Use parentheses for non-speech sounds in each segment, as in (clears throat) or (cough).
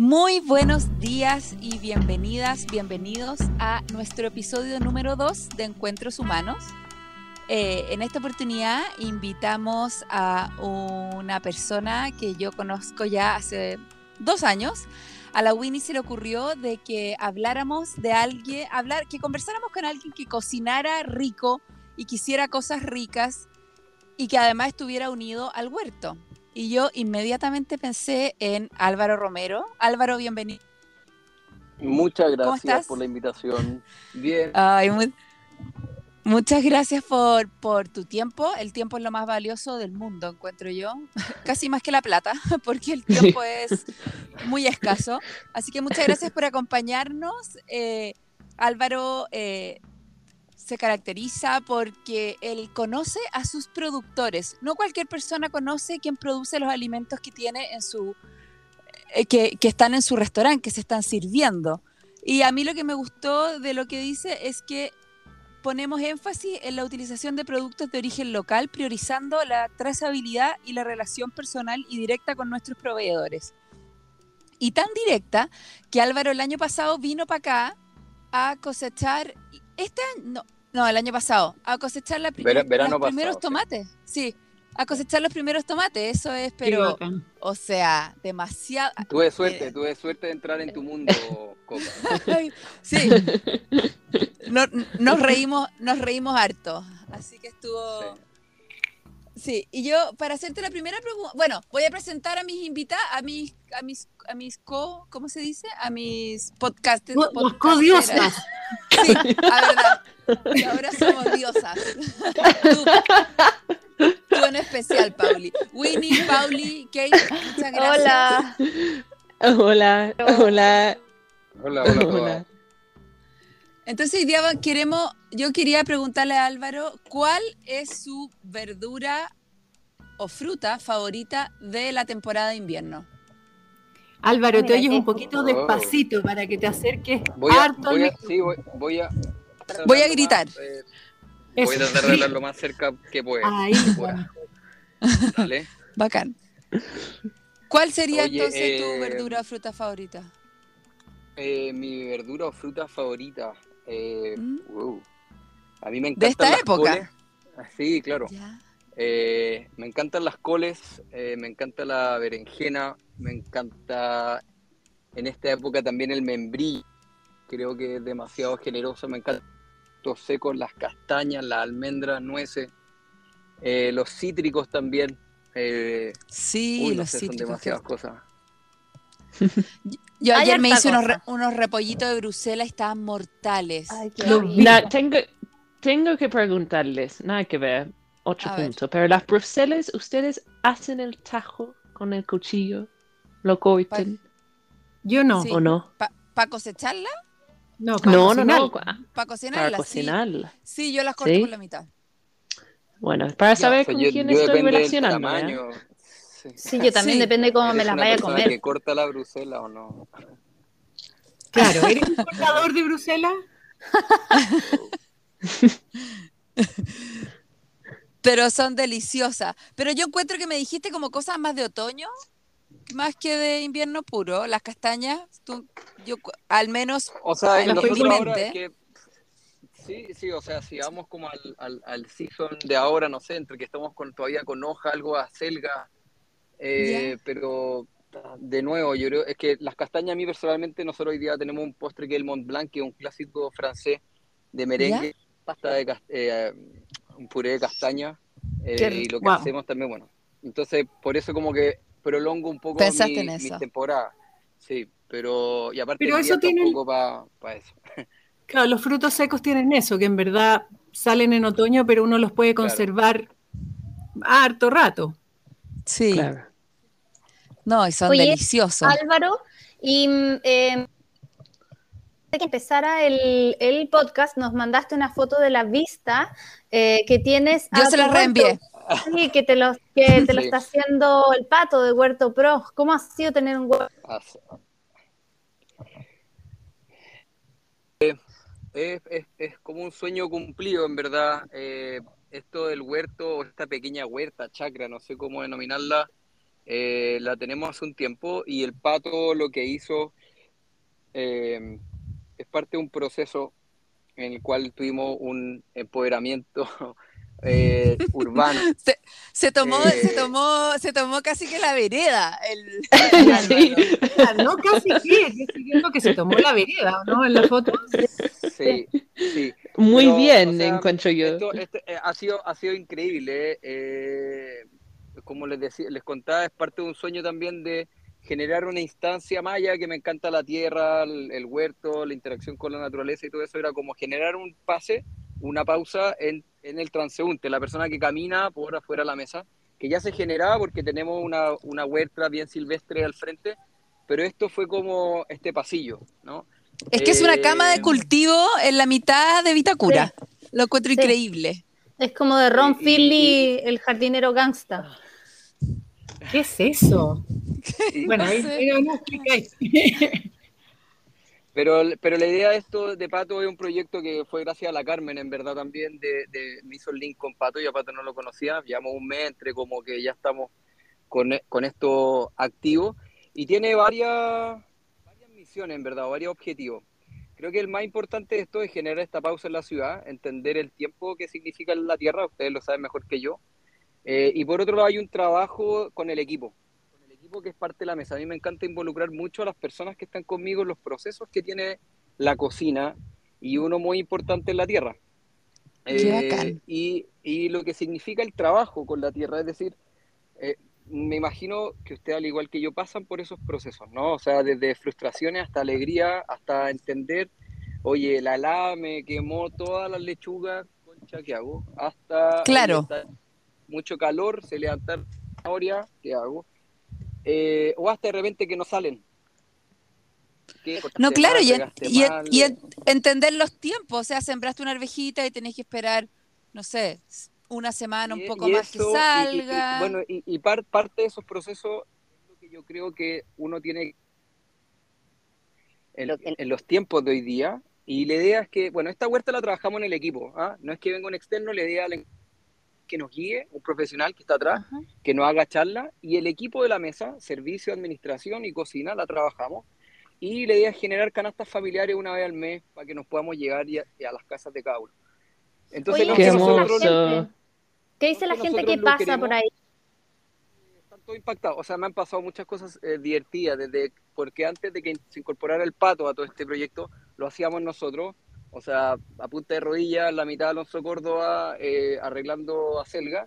Muy buenos días y bienvenidas, bienvenidos a nuestro episodio número 2 de Encuentros Humanos. Eh, en esta oportunidad invitamos a una persona que yo conozco ya hace dos años. A la Winnie se le ocurrió de que habláramos de alguien, hablar, que conversáramos con alguien que cocinara rico y quisiera cosas ricas y que además estuviera unido al huerto. Y yo inmediatamente pensé en Álvaro Romero. Álvaro, bienvenido. Muchas gracias por la invitación. Bien. Ay, muchas gracias por, por tu tiempo. El tiempo es lo más valioso del mundo, encuentro yo. (laughs) Casi más que la plata, (laughs) porque el tiempo (laughs) es muy escaso. Así que muchas gracias por acompañarnos. Eh, Álvaro eh, se caracteriza porque él conoce a sus productores. No cualquier persona conoce quién produce los alimentos que tiene en su eh, que, que, están en su restaurante, que se están sirviendo. Y a mí lo que me gustó de lo que dice es que ponemos énfasis en la utilización de productos de origen local, priorizando la trazabilidad y la relación personal y directa con nuestros proveedores. Y tan directa que Álvaro el año pasado vino para acá a cosechar este no, no, el año pasado. A cosechar la los primeros tomates. Sí. A cosechar los primeros tomates. Eso es, pero. O sea, demasiado. Tuve suerte, tuve suerte de entrar en tu (laughs) mundo, Copa. sí. nos reímos, nos reímos harto. Así que estuvo. Sí. y yo, para hacerte la primera pregunta, bueno, voy a presentar a mis invitados, a mis, a mis, a mis co, ¿cómo se dice? A mis podcasters. Los co-diosas. Sí, a verdad. ahora somos diosas. Tú, en especial, Pauli. Winnie, Pauli, Kate, muchas gracias. Hola. Hola, hola. Hola, hola, hola. Entonces, hoy día queremos, yo quería preguntarle a Álvaro, ¿cuál es su verdura o fruta favorita de la temporada de invierno? Álvaro, te oyes un poquito despacito para que te acerques voy a, voy a, sí, voy, a Voy a gritar. Eh, voy a tratar de hablar lo más cerca que pueda. Ahí. (laughs) Dale. Bacán. ¿Cuál sería entonces tu eh, verdura o fruta favorita? Eh, mi verdura o fruta favorita. ¿Mm? A mí me encantan. ¿De esta época? Sí, claro. Me encantan las coles, me encanta la berenjena, me encanta en esta época también el membrillo. Creo que es demasiado generoso, me encanta secos, las castañas, las almendras, nueces, eh, los cítricos también. Eh, sí, los cítricos. Son demasiadas cosas. (laughs) Yo ayer me hice unos, repollitos de Bruselas y estaban mortales. tengo, tengo que preguntarles, nada que ver, otro punto, pero las Bruselas, ¿ustedes hacen el tajo con el cuchillo? ¿Lo cortan? Yo no. ¿O no? ¿Para cosecharla? No, no, no, Para cocinarla. Para cocinarla. Sí. yo las corto por la mitad. Bueno, para saber con quién estoy relacionando. ¿eh? Sí. yo también depende cómo me las vaya a comer. que corta la Bruselas o no? Claro, ¿eres un cortador de Bruselas? (laughs) (laughs) Pero son deliciosas. Pero yo encuentro que me dijiste como cosas más de otoño más que de invierno puro. Las castañas, tú, yo al menos o sea, ahora que, sí, sí, o sea, si vamos como al, al, al, season de ahora, no sé, entre que estamos con, todavía con hoja, algo a selga, eh, pero de nuevo, yo creo, es que las castañas a mí personalmente, nosotros hoy día tenemos un postre que es el Mont Blanc, que es un clásico francés de merengue, pasta de eh, un puré de castaña, eh, y lo que hacemos también, bueno, entonces por eso como que prolongo un poco mi, temporada. Sí, pero y aparte pero eso tiene... un poco para eso. (laughs) Claro, los frutos secos tienen eso, que en verdad salen en otoño, pero uno los puede conservar harto rato. Sí. Claro. No, y son deliciosos. Álvaro, y eh, que empezara el, el, podcast, nos mandaste una foto de la vista eh, que tienes. Yo se la reenvié. Sí, que te lo, que te lo está haciendo el pato de Huerto Pro. ¿Cómo ha sido tener un huerto? Es, es, como un sueño cumplido, en verdad. Eh, esto del huerto, esta pequeña huerta, chacra, no sé cómo denominarla, eh, la tenemos hace un tiempo y el pato lo que hizo eh, es parte de un proceso en el cual tuvimos un empoderamiento (laughs) eh, urbano. (laughs) Se, tomó, se, tomó, se tomó casi que la vereda. El... (laughs) no, casi que, estoy viendo que se tomó la vereda, ¿no? En la foto. Sí, sí. Muy bien, encuentro yo. ha, sido, ha sido increíble. como les decía, les contaba, es parte de un sueño también de generar una instancia maya que me encanta la tierra, el, huerto, la interacción con la naturaleza y todo eso, era como generar un pase, una pausa en, el transeúnte, la persona que camina por afuera de la mesa, que ya se generaba porque tenemos una, una huerta bien silvestre al frente, pero esto fue como este pasillo, ¿no? Es que es una cama de eh, cultivo en la mitad de Vitacura. Lo encuentro increíble. Es como de Ron Philly, el jardinero gangsta. ¿Qué es eso? bueno, ahí, no (laughs) Pero, pero la idea de esto de Pato es un proyecto que fue gracias a la Carmen, en verdad también, de, me hizo el link con Pato, yo a Pato no lo conocía, llevamos un mes entre como que ya estamos con, con esto activo, y tiene varias, varias misiones, en verdad, varios objetivos. Creo que el más importante de esto es generar esta pausa en la ciudad, entender el tiempo que significa la tierra, ustedes lo saben mejor que yo, eh, y por otro lado hay un trabajo con el equipo, con el equipo que es parte de la mesa. A mí me encanta involucrar mucho a las personas que están conmigo en los procesos que tiene la cocina y uno muy importante en la tierra. Eh, y, y, lo que significa el trabajo con la tierra, es decir, eh, me imagino que usted al igual que yo pasan por esos procesos, ¿no? O sea, desde frustraciones hasta alegría, hasta entender, oye, la helada me quemó todas las lechugas, concha, ¿qué hago? Hasta... Claro mucho calor, se levantan ahora, ¿qué hago? Eh, o hasta de repente que no salen. No, claro, y, y, entender los tiempos, o sea, sembraste una arvejita y tenés que esperar, no sé, una semana, un poco más que salga. bueno, y, parte de esos procesos es lo que yo creo que uno tiene en, en, los tiempos de hoy día. Y la idea es que, bueno, esta huerta la trabajamos en el equipo, ¿ah? no es que venga un externo, la idea es que nos guíe, un profesional que está atrás, que nos haga charla, y el equipo de la mesa, servicio, administración y cocina, la trabajamos. Y la idea es generar canastas familiares una vez al mes para que nos podamos llegar a, las casas de cada uno. Entonces, ¿qué, dice la gente que pasa por ahí? Están todos impactados. O sea, me han pasado muchas cosas eh, divertidas, desde porque antes de que se incorporara el pato a todo este proyecto, lo hacíamos nosotros o sea, a punta de rodilla, la mitad de Alonso Córdoba eh, arreglando a Selga.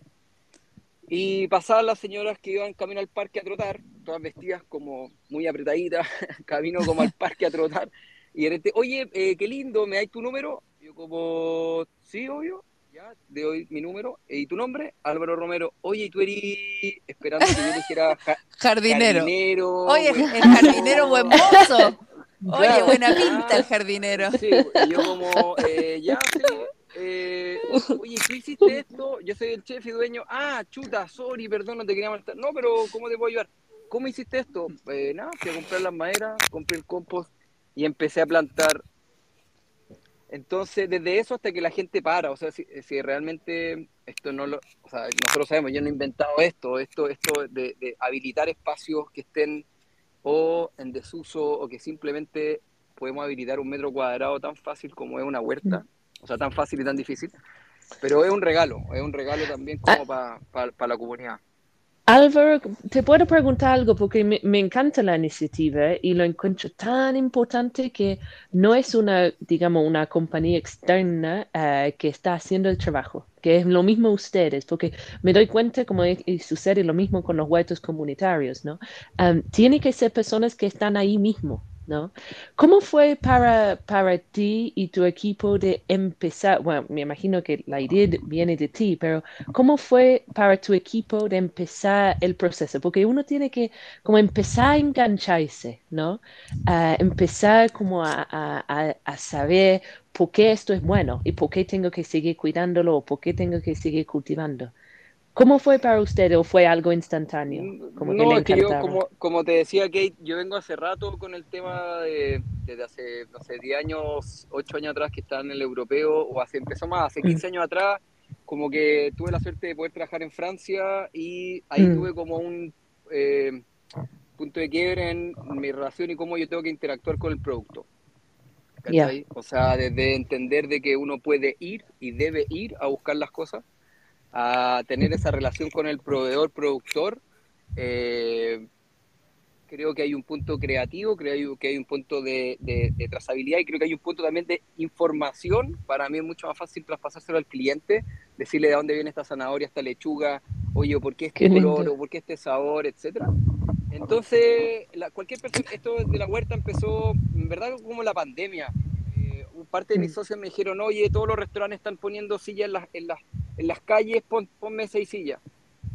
Y pasaban las señoras que iban camino al parque a trotar, todas vestidas como muy apretaditas, (laughs) camino como al parque a trotar. Y de repente, oye, eh, qué lindo, ¿me dais tu número? Yo como, sí, obvio, ya, de hoy mi número. ¿Y tu nombre? Álvaro Romero. Oye, ¿y tú eres esperando que yo dijera jardinero. jardinero. Oye, el jardinero buen mozo. Oye, buena pinta el (laughs) jardinero. Sí, y yo como, eh, ya, sí, eh, oye, ¿tú hiciste esto? Yo soy el chef y dueño. Ah, chuta, sorry, perdón, no te quería molestar. No, pero ¿cómo te puedo ayudar? ¿Cómo hiciste esto? Eh, nada, fui a comprar las maderas, compré el compost y empecé a plantar. Entonces, desde eso hasta que la gente para, o sea, si, si realmente esto no lo, o sea, nosotros sabemos, yo no he inventado esto, esto, esto de, de habilitar espacios que estén o en desuso o que simplemente podemos habilitar un metro cuadrado tan fácil como es una huerta, o sea, tan fácil y tan difícil, pero es un regalo, es un regalo también como para la comunidad. Álvaro, te puedo preguntar algo porque me, encanta la iniciativa y lo encuentro tan importante que no es una, digamos, una compañía externa eh, que está haciendo el trabajo, que es lo mismo ustedes, porque me doy cuenta como sucede lo mismo con los huertos comunitarios, ¿no? tiene que ser personas que están ahí mismo, ¿no? ¿Cómo fue para, para ti y tu equipo de empezar? Bueno, me imagino que la idea viene de ti, pero ¿cómo fue para tu equipo de empezar el proceso? Porque uno tiene que como empezar a engancharse, ¿no? empezar como a, a, a, saber por qué esto es bueno y por qué tengo que seguir cuidándolo o por qué tengo que seguir cultivando. ¿Cómo fue para usted o fue algo instantáneo? Como no, es que yo, como, como, te decía, Kate, yo vengo hace rato con el tema de, desde hace, no sé, 10 años, 8 años atrás que estaba en el europeo, o hace, empezó más, hace 15 mm. años atrás, como que tuve la suerte de poder trabajar en Francia y ahí mm. tuve como un, eh, punto de quiebre en mi relación y cómo yo tengo que interactuar con el producto. O sea, desde entender de que uno puede ir y debe ir a buscar las cosas, a tener esa relación con el proveedor, productor. Eh, creo que hay un punto creativo, creo que hay un punto de, trazabilidad y creo que hay un punto también de información. Para mí es mucho más fácil traspasárselo al cliente, decirle de dónde viene esta zanahoria, esta lechuga, oye, ¿por qué este color o por qué este sabor, etcétera? Entonces, cualquier persona, esto de la huerta empezó, en verdad, como la pandemia. Eh, parte de mis mm. socios me dijeron, oye, todos los restaurantes están poniendo sillas en las, en las, en las calles, pon, ponme seis sillas.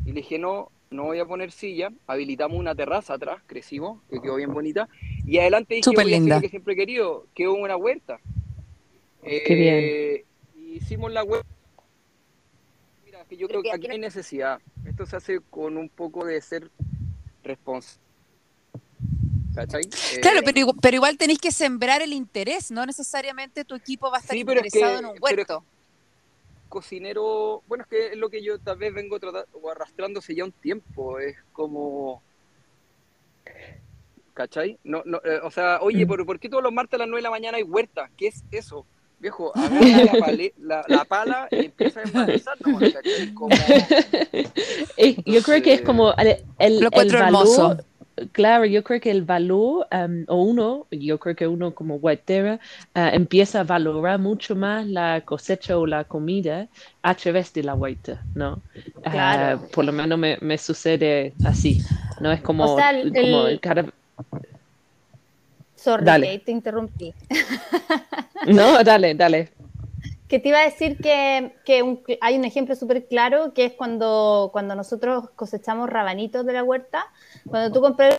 Y le dije, no, no voy a poner silla. Habilitamos una terraza atrás, crecimos, que quedó bien bonita. Y adelante dije, voy a que siempre he querido, que hubo una huerta. Qué bien. Eh, hicimos la huerta. Mira, que yo creo que aquí hay necesidad. Esto se hace con un poco de ser responsable. Claro, pero, pero, igual tenéis que sembrar el interés, no necesariamente tu equipo va a estar interesado en un huerto. Cocinero, bueno, es que es lo que yo tal vez vengo tratando, o arrastrándose ya un tiempo, es como... ¿Cachai? No, no, eh, o sea, oye, mm. ¿por, ¿por, qué todos los martes a las 9 de la mañana hay huerta? ¿Qué es eso? Viejo, agarra (laughs) la, la, pala y empieza a empanizar, ¿no? Como... (laughs) Yo creo que es como el, el, el valor, claro, yo creo que el valor, um, o uno, yo creo que uno como huertera, uh, empieza a valorar mucho más la cosecha o la comida a través de la huerta, ¿no? Uh, por lo menos me, me, sucede así, ¿no? Es como, o sea, el, como el cada... Sorry, te interrumpí. no, dale, dale. Que te iba a decir que, que hay un ejemplo súper claro que es cuando, cuando nosotros cosechamos rabanitos de la huerta. Cuando tú compras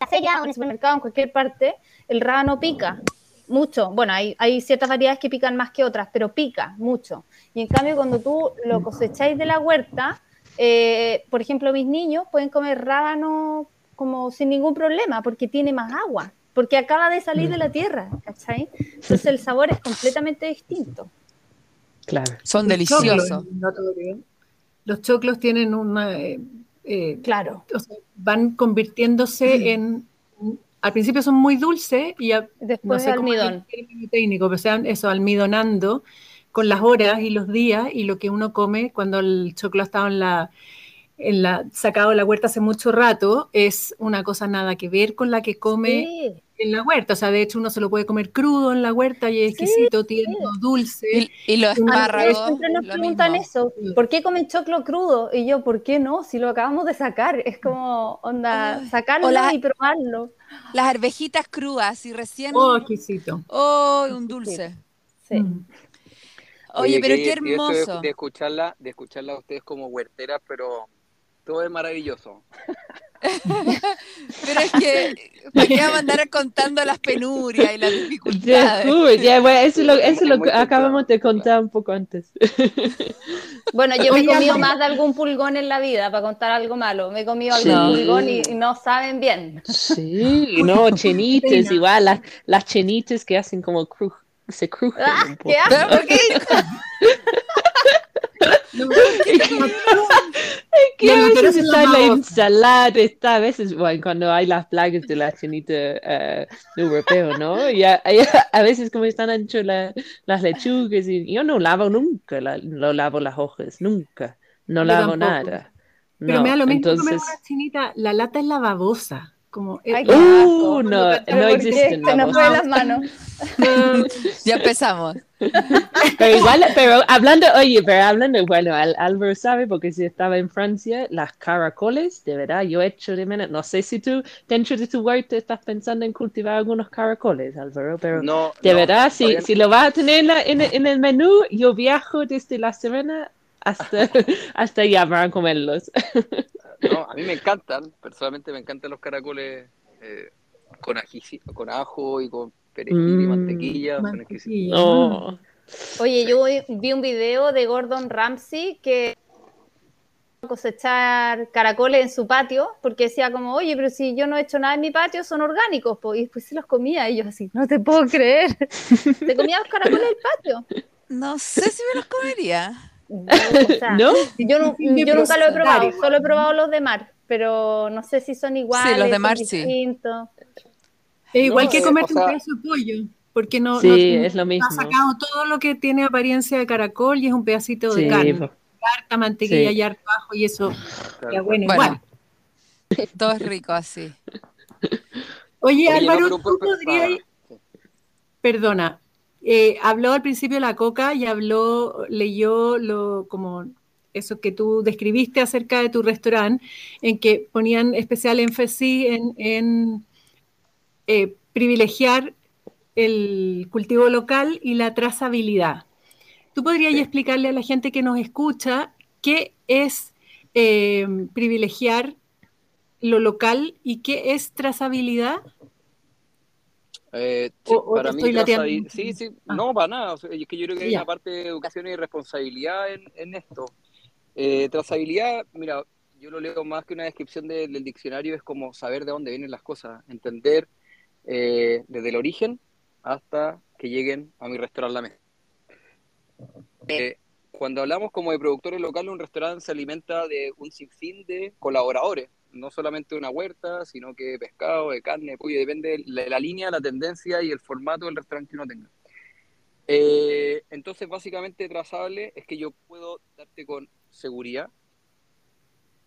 la feria o en el supermercado, en cualquier parte, el rábano pica mucho. Bueno, hay, hay ciertas variedades que pican más que otras, pero pica mucho. Y en cambio, cuando tú lo cosecháis de la huerta, eh, por ejemplo, mis niños pueden comer rábano como sin ningún problema porque tiene más agua porque acaba de salir de la tierra, ¿cachai? Entonces el sabor es completamente distinto. Claro. Son deliciosos. los choclos tienen una... Eh, eh, claro. van convirtiéndose mm. en... Al principio son muy dulces y después no almidón. técnico, pero sean eso, almidonando con las horas y los días y lo que uno come cuando el choclo ha estado en la en la, sacado de la huerta hace mucho rato, es una cosa nada que ver con la que come en la huerta. O sea, de hecho uno se lo puede comer crudo en la huerta y es exquisito, tierno, dulce. Y, los espárragos. Siempre nos preguntan eso, ¿por qué comen choclo crudo? Y yo, ¿por qué no? Si lo acabamos de sacar, es como, onda, sacarlo y probarlo. Las arvejitas crudas y recién... Oh, exquisito. Oh, un dulce. Sí. Mm. Oye, pero qué hermoso. De, escucharla, de escucharla a ustedes como huerteras, pero todo es maravilloso. (laughs) Pero es que, ¿para qué vamos a andar contando las penurias y las dificultades? eso lo, eso lo acabamos de contar un poco antes. (laughs) Bueno, yo me he comido más de algún pulgón en la vida, para contar algo malo. Me he comido algún pulgón y, no saben bien. Sí, (laughs) no, chenites, igual, las, las chenites que hacen como cruz se crujen. Ah, ¿Qué asco? (laughs) No, es que a veces está en la ensalada, está a veces, bueno, cuando hay las plagas de la chinita uh, europeo, ¿no? Y a, a, veces como están ancho la, las lechugas y yo no lavo nunca, la, no lavo las hojas, nunca, no lavo nada. Pero no, me da lo mismo entonces... una chinita, la lata es la babosa. Como, Ay, uh, no, no existe. Se nos fue las manos. (laughs) (laughs) ya empezamos. (laughs) Pero igual, pero hablando, oye, pero hablando, bueno, Álvaro sabe porque si estaba en Francia, las caracoles, de verdad, yo he hecho de menos, no sé si tú dentro de tu huerta estás pensando en cultivar algunos caracoles, Álvaro, pero no, de verdad, si, si lo vas a tener en, en, el menú, yo viajo desde La Serena hasta, (laughs) hasta allá para comerlos. (laughs) No, a mí me encantan, personalmente me encantan los caracoles eh, con, con ajo y con perejil y mm, mantequilla. Oye, yo vi un video de Gordon Ramsay que cosechar caracoles en su patio, porque decía como, oye, pero si yo no he hecho nada en mi patio, son orgánicos, pues, y después se los comía, y yo así, no te puedo creer, (laughs) ¿te comía los caracoles del patio? No sé si me los comería. ¿No? Yo, nunca lo he probado, solo he probado los de mar, pero no sé si son iguales. Sí, los de mar sí. Es igual que comer un pedazo de pollo, porque no, sí, es lo mismo. ha sacado todo lo que tiene apariencia de caracol y es un pedacito de carne. Harta mantequilla y harto ajo y eso. bueno, igual. (laughs) Todo es rico así. Oye, Álvaro, tú podrías. Perdona, eh, habló al principio de la coca y habló, leyó lo como eso que tú describiste acerca de tu restaurante, en que ponían especial énfasis en, eh, privilegiar el cultivo local y la trazabilidad. ¿Tú podrías explicarle a la gente que nos escucha qué es eh, privilegiar lo local y qué es trazabilidad? Eh, para mí, sí, sí, ah. no, para nada. es que yo creo que hay una parte de educación y responsabilidad en, esto. Eh, trazabilidad, mira, yo lo leo más que una descripción del diccionario, es como saber de dónde vienen las cosas, entender eh, desde el origen hasta que lleguen a mi restaurante La Mesa. Eh, cuando hablamos como de productores locales, un restaurante se alimenta de un sinfín de colaboradores no solamente una huerta, sino que pescado, de carne, pollo, depende de la, línea, la tendencia y el formato del restaurante que uno tenga. Eh, entonces, básicamente, trazable es que yo puedo darte con seguridad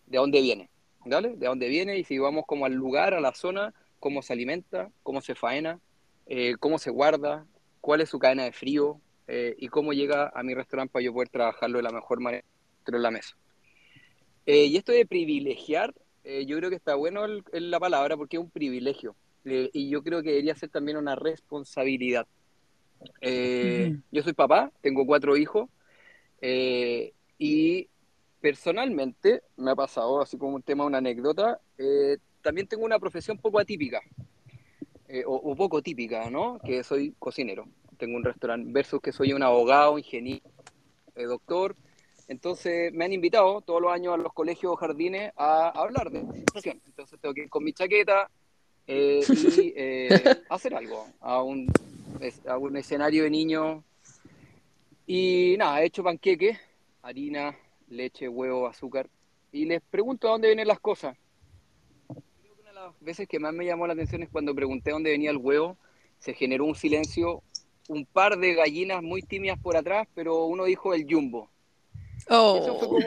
de dónde viene, ¿vale? De dónde viene y si vamos como al lugar, a la zona, cómo se alimenta, cómo se faena, eh, cómo se guarda, cuál es su cadena de frío eh, y cómo llega a mi restaurante para yo poder trabajarlo de la mejor manera de la mesa. y esto de privilegiar eh, yo creo que está bueno la palabra porque es un privilegio eh, y yo creo que debería ser también una responsabilidad. Eh, yo soy papá, tengo cuatro hijos y personalmente me ha pasado, así como un tema, una anécdota, también tengo una profesión poco atípica o, o, poco típica, ¿no? Que soy cocinero, tengo un restaurante versus que soy un abogado, ingeniero, doctor entonces me han invitado todos los años a los colegios o jardines a, hablar de educación. Entonces tengo que ir con mi chaqueta eh, y (laughs) eh, hacer algo a un, a un escenario de niños. Y nada, he hecho panqueques, harina, leche, huevo, azúcar. Y les pregunto a dónde vienen las cosas. Creo que una de las veces que más me llamó la atención es cuando pregunté dónde venía el huevo. Se generó un silencio, un par de gallinas muy tímidas por atrás, pero uno dijo el jumbo. Oh.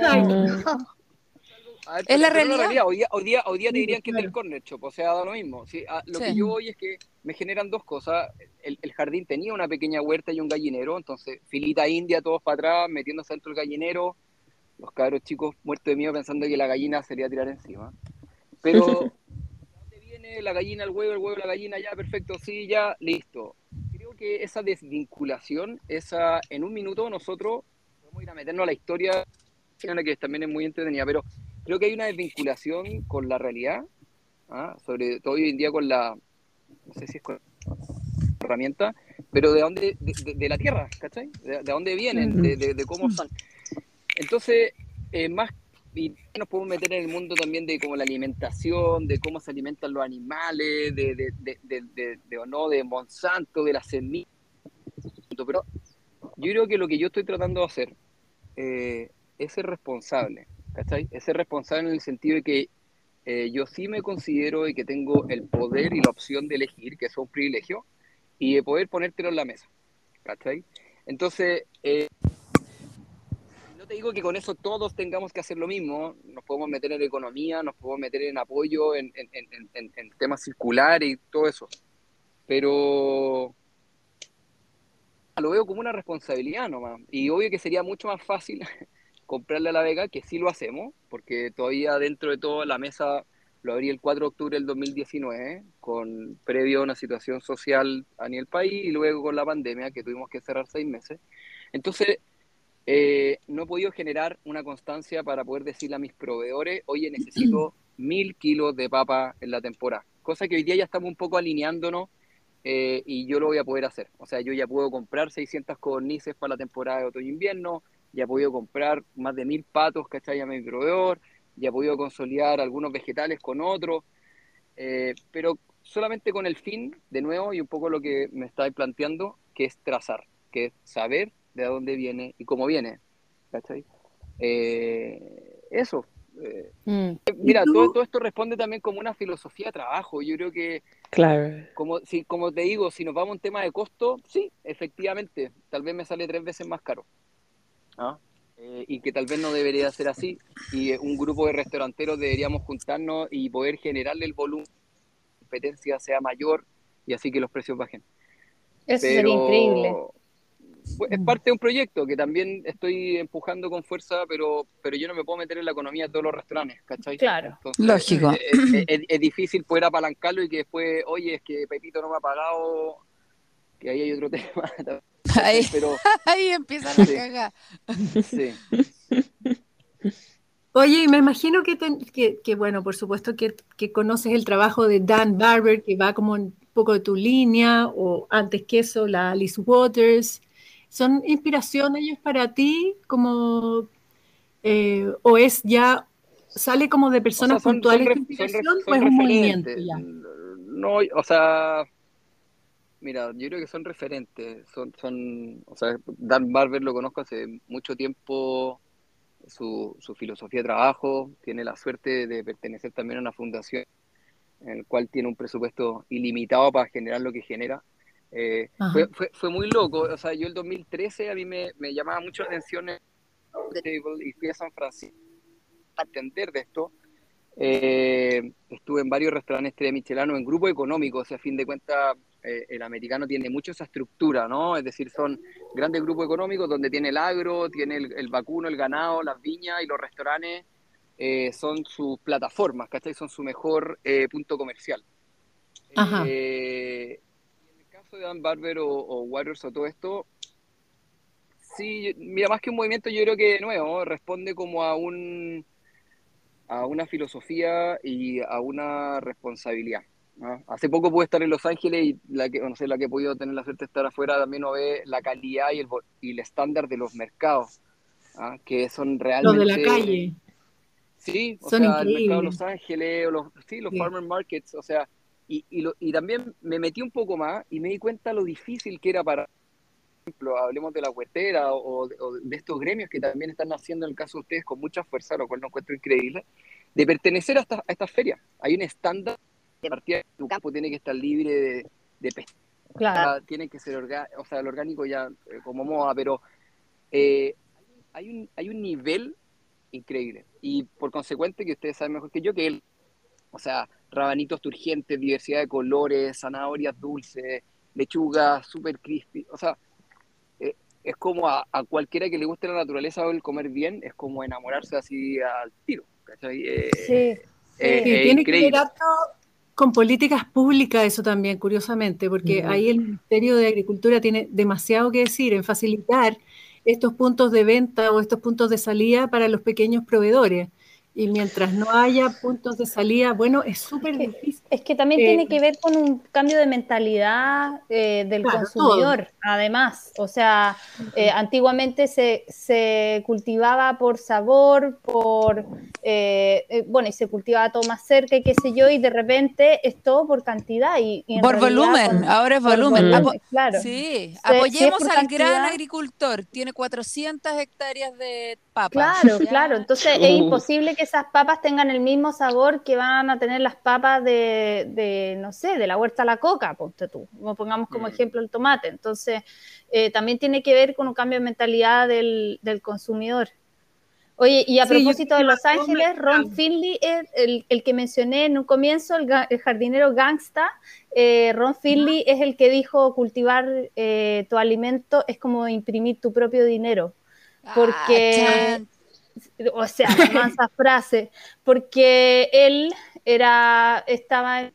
es la realidad. Hoy, día, hoy, día, te dirían que es del corner shop, o sea, da lo mismo. ¿sí? Ah, lo que yo voy es que me generan dos cosas. El, jardín tenía una pequeña huerta y un gallinero, entonces filita india, todos para atrás, metiéndose dentro del gallinero. Los cabros chicos muertos de miedo pensando que la gallina sería a tirar encima. Pero, (laughs) ¿dónde viene la gallina, el huevo, el huevo, la gallina? Ya, perfecto, sí, ya, listo. Creo que esa desvinculación, esa, en un minuto nosotros ir a meternos a la historia, que también es muy entretenida, pero creo que hay una desvinculación con la realidad, ¿ah? sobre todo hoy en día con la, no sé si es con herramienta, pero de dónde, de, la tierra, ¿cachai? De, dónde vienen, de, cómo son. Entonces, eh, más y nos podemos meter en el mundo también de como la alimentación, de cómo se alimentan los animales, de, de, o no, de Monsanto, de las semillas. Pero yo creo que lo que yo estoy tratando de hacer eh, es ser responsable, ¿cachai? Es ser responsable en el sentido de que eh, yo sí me considero y que tengo el poder y la opción de elegir, que es un privilegio, y de poder ponértelo en la mesa, ¿cachai? Entonces, eh, no te digo que con eso todos tengamos que hacer lo mismo, nos podemos meter en economía, nos podemos meter en apoyo, en, en temas circulares y todo eso, pero lo veo como una responsabilidad nomás. Y obvio que sería mucho más fácil (laughs) comprarle a la Vega, que sí lo hacemos, porque todavía dentro de todo la mesa lo abrí el 4 de octubre del 2019, con previo a una situación social a nivel país y luego con la pandemia, que tuvimos que cerrar seis meses. Entonces, eh, no he podido generar una constancia para poder decirle a mis proveedores, oye, necesito (clears throat) mil kilos de papa en la temporada. Cosa que hoy día ya estamos un poco alineándonos eh, y yo lo voy a poder hacer. O sea, yo ya puedo comprar 600 codornices para la temporada de otoño-invierno, ya he podido comprar más de mil patos, ¿cachai? A mi proveedor, ya he podido consolidar algunos vegetales con otros, eh, pero solamente con el fin, de nuevo, y un poco lo que me estáis planteando, que es trazar, que es saber de dónde viene y cómo viene. ¿cachai? Eh, eso. Eh, mm. Mira, todo, todo, esto responde también como una filosofía de trabajo. Yo creo que, claro. como, si, como te digo, si nos vamos a un tema de costo, sí, efectivamente, tal vez me sale tres veces más caro. ¿Ah? Eh, y que tal vez no debería ser así. Y un grupo de restauranteros deberíamos juntarnos y poder generarle el volumen, la competencia sea mayor y así que los precios bajen. Eso sería increíble. Es parte de un proyecto que también estoy empujando con fuerza, pero, pero yo no me puedo meter en la economía de todos los restaurantes, ¿cachai? Claro, lógico. Es, difícil poder apalancarlo y que después, oye, es que Pepito no me ha pagado, que ahí hay otro (laughs) tema. Ahí, pero, (laughs) ahí empieza la caga. Sí. Oye, y me imagino que, que, bueno, por supuesto que, que, conoces el trabajo de Dan Barber, que va como un poco de tu línea, o antes que eso, la Alice Waters. ¿Son inspiración ellos para ti? Como, eh, ¿O es ya, sale como de personas puntuales de inspiración o es un movimiento ya? No, o sea, Mira, yo creo que son referentes, son, son, o sea, Dan Barber lo conozco hace mucho tiempo, su, su filosofía de trabajo, tiene la suerte de pertenecer también a una fundación en el cual tiene un presupuesto ilimitado para generar lo que genera. Eh, fue, fue, fue, muy loco, o sea, yo el 2013 a mí me, me llamaba mucho la atención y fui a San Francisco a entender de esto. Eh, estuve en varios restaurantes de Michelano en grupo económico, o sea, a fin de cuentas eh, el americano tiene mucho esa estructura, ¿no? Es decir, son grandes grupos económicos donde tiene el agro, tiene el, vacuno, el ganado, las viñas y los restaurantes eh, son sus plataformas, ¿cachai? Son su mejor punto comercial. el caso de Dan Barber o, o Waters o todo esto, sí, mira, más que un movimiento, yo creo que de nuevo responde como a un a una filosofía y a una responsabilidad. Hace poco pude estar en Los Ángeles y la que, no sé, la que he podido tener la suerte de estar afuera también no ve la calidad y el, y el estándar de los mercados, ¿ah? que son realmente... Los de la calle. Sí, o sea, el mercado de Los Ángeles, o los, sí, los farmer markets, o sea, y, y, lo, y también me metí un poco más y me di cuenta lo difícil que era para, por ejemplo, hablemos de la huertera o, de estos gremios que también están haciendo en el caso de ustedes con mucha fuerza, lo cual no encuentro increíble, de pertenecer a, esta, estas ferias. Hay un estándar de partida tu campo tiene que estar libre de, de Claro. Tiene que ser orgánico, o sea, el orgánico ya eh, como moda, pero eh, hay, un, hay un nivel increíble. Y por consecuente, que ustedes saben mejor que yo, que él, o sea, rabanitos turgentes, diversidad de colores, zanahorias dulces, lechugas super crispy, o sea, eh, es como a, cualquiera que le guste la naturaleza o el comer bien, es como enamorarse así al tiro. sí. tiene que ver con políticas públicas eso también, curiosamente, porque ahí el Ministerio de Agricultura tiene demasiado que decir en facilitar estos puntos de venta o estos puntos de salida para los pequeños proveedores. Y mientras no haya puntos de salida, bueno, es súper difícil. Es que también tiene eh, que ver con un cambio de mentalidad eh, del consumidor, además. O sea, eh, antiguamente se, se, cultivaba por sabor, por, bueno, y se cultivaba todo más cerca y qué sé yo, y de repente es todo por cantidad. Y, por volumen, ahora es volumen. claro. Sí, apoyemos al gran agricultor, tiene 400 hectáreas de Claro, claro. Entonces es imposible que esas papas tengan el mismo sabor que van a tener las papas de, no sé, de la huerta a la coca, ponte tú. Pongamos como mm. ejemplo el tomate. Entonces eh, también tiene que ver con un cambio de mentalidad del, consumidor. Oye, y a propósito de Los Ángeles, Ron Finley es el, que mencioné en un comienzo, el, jardinero gangsta. Eh, Ron Finley es el que dijo cultivar eh, tu alimento es como imprimir tu propio dinero porque, o sea, esa (laughs) frase, porque él era, estaba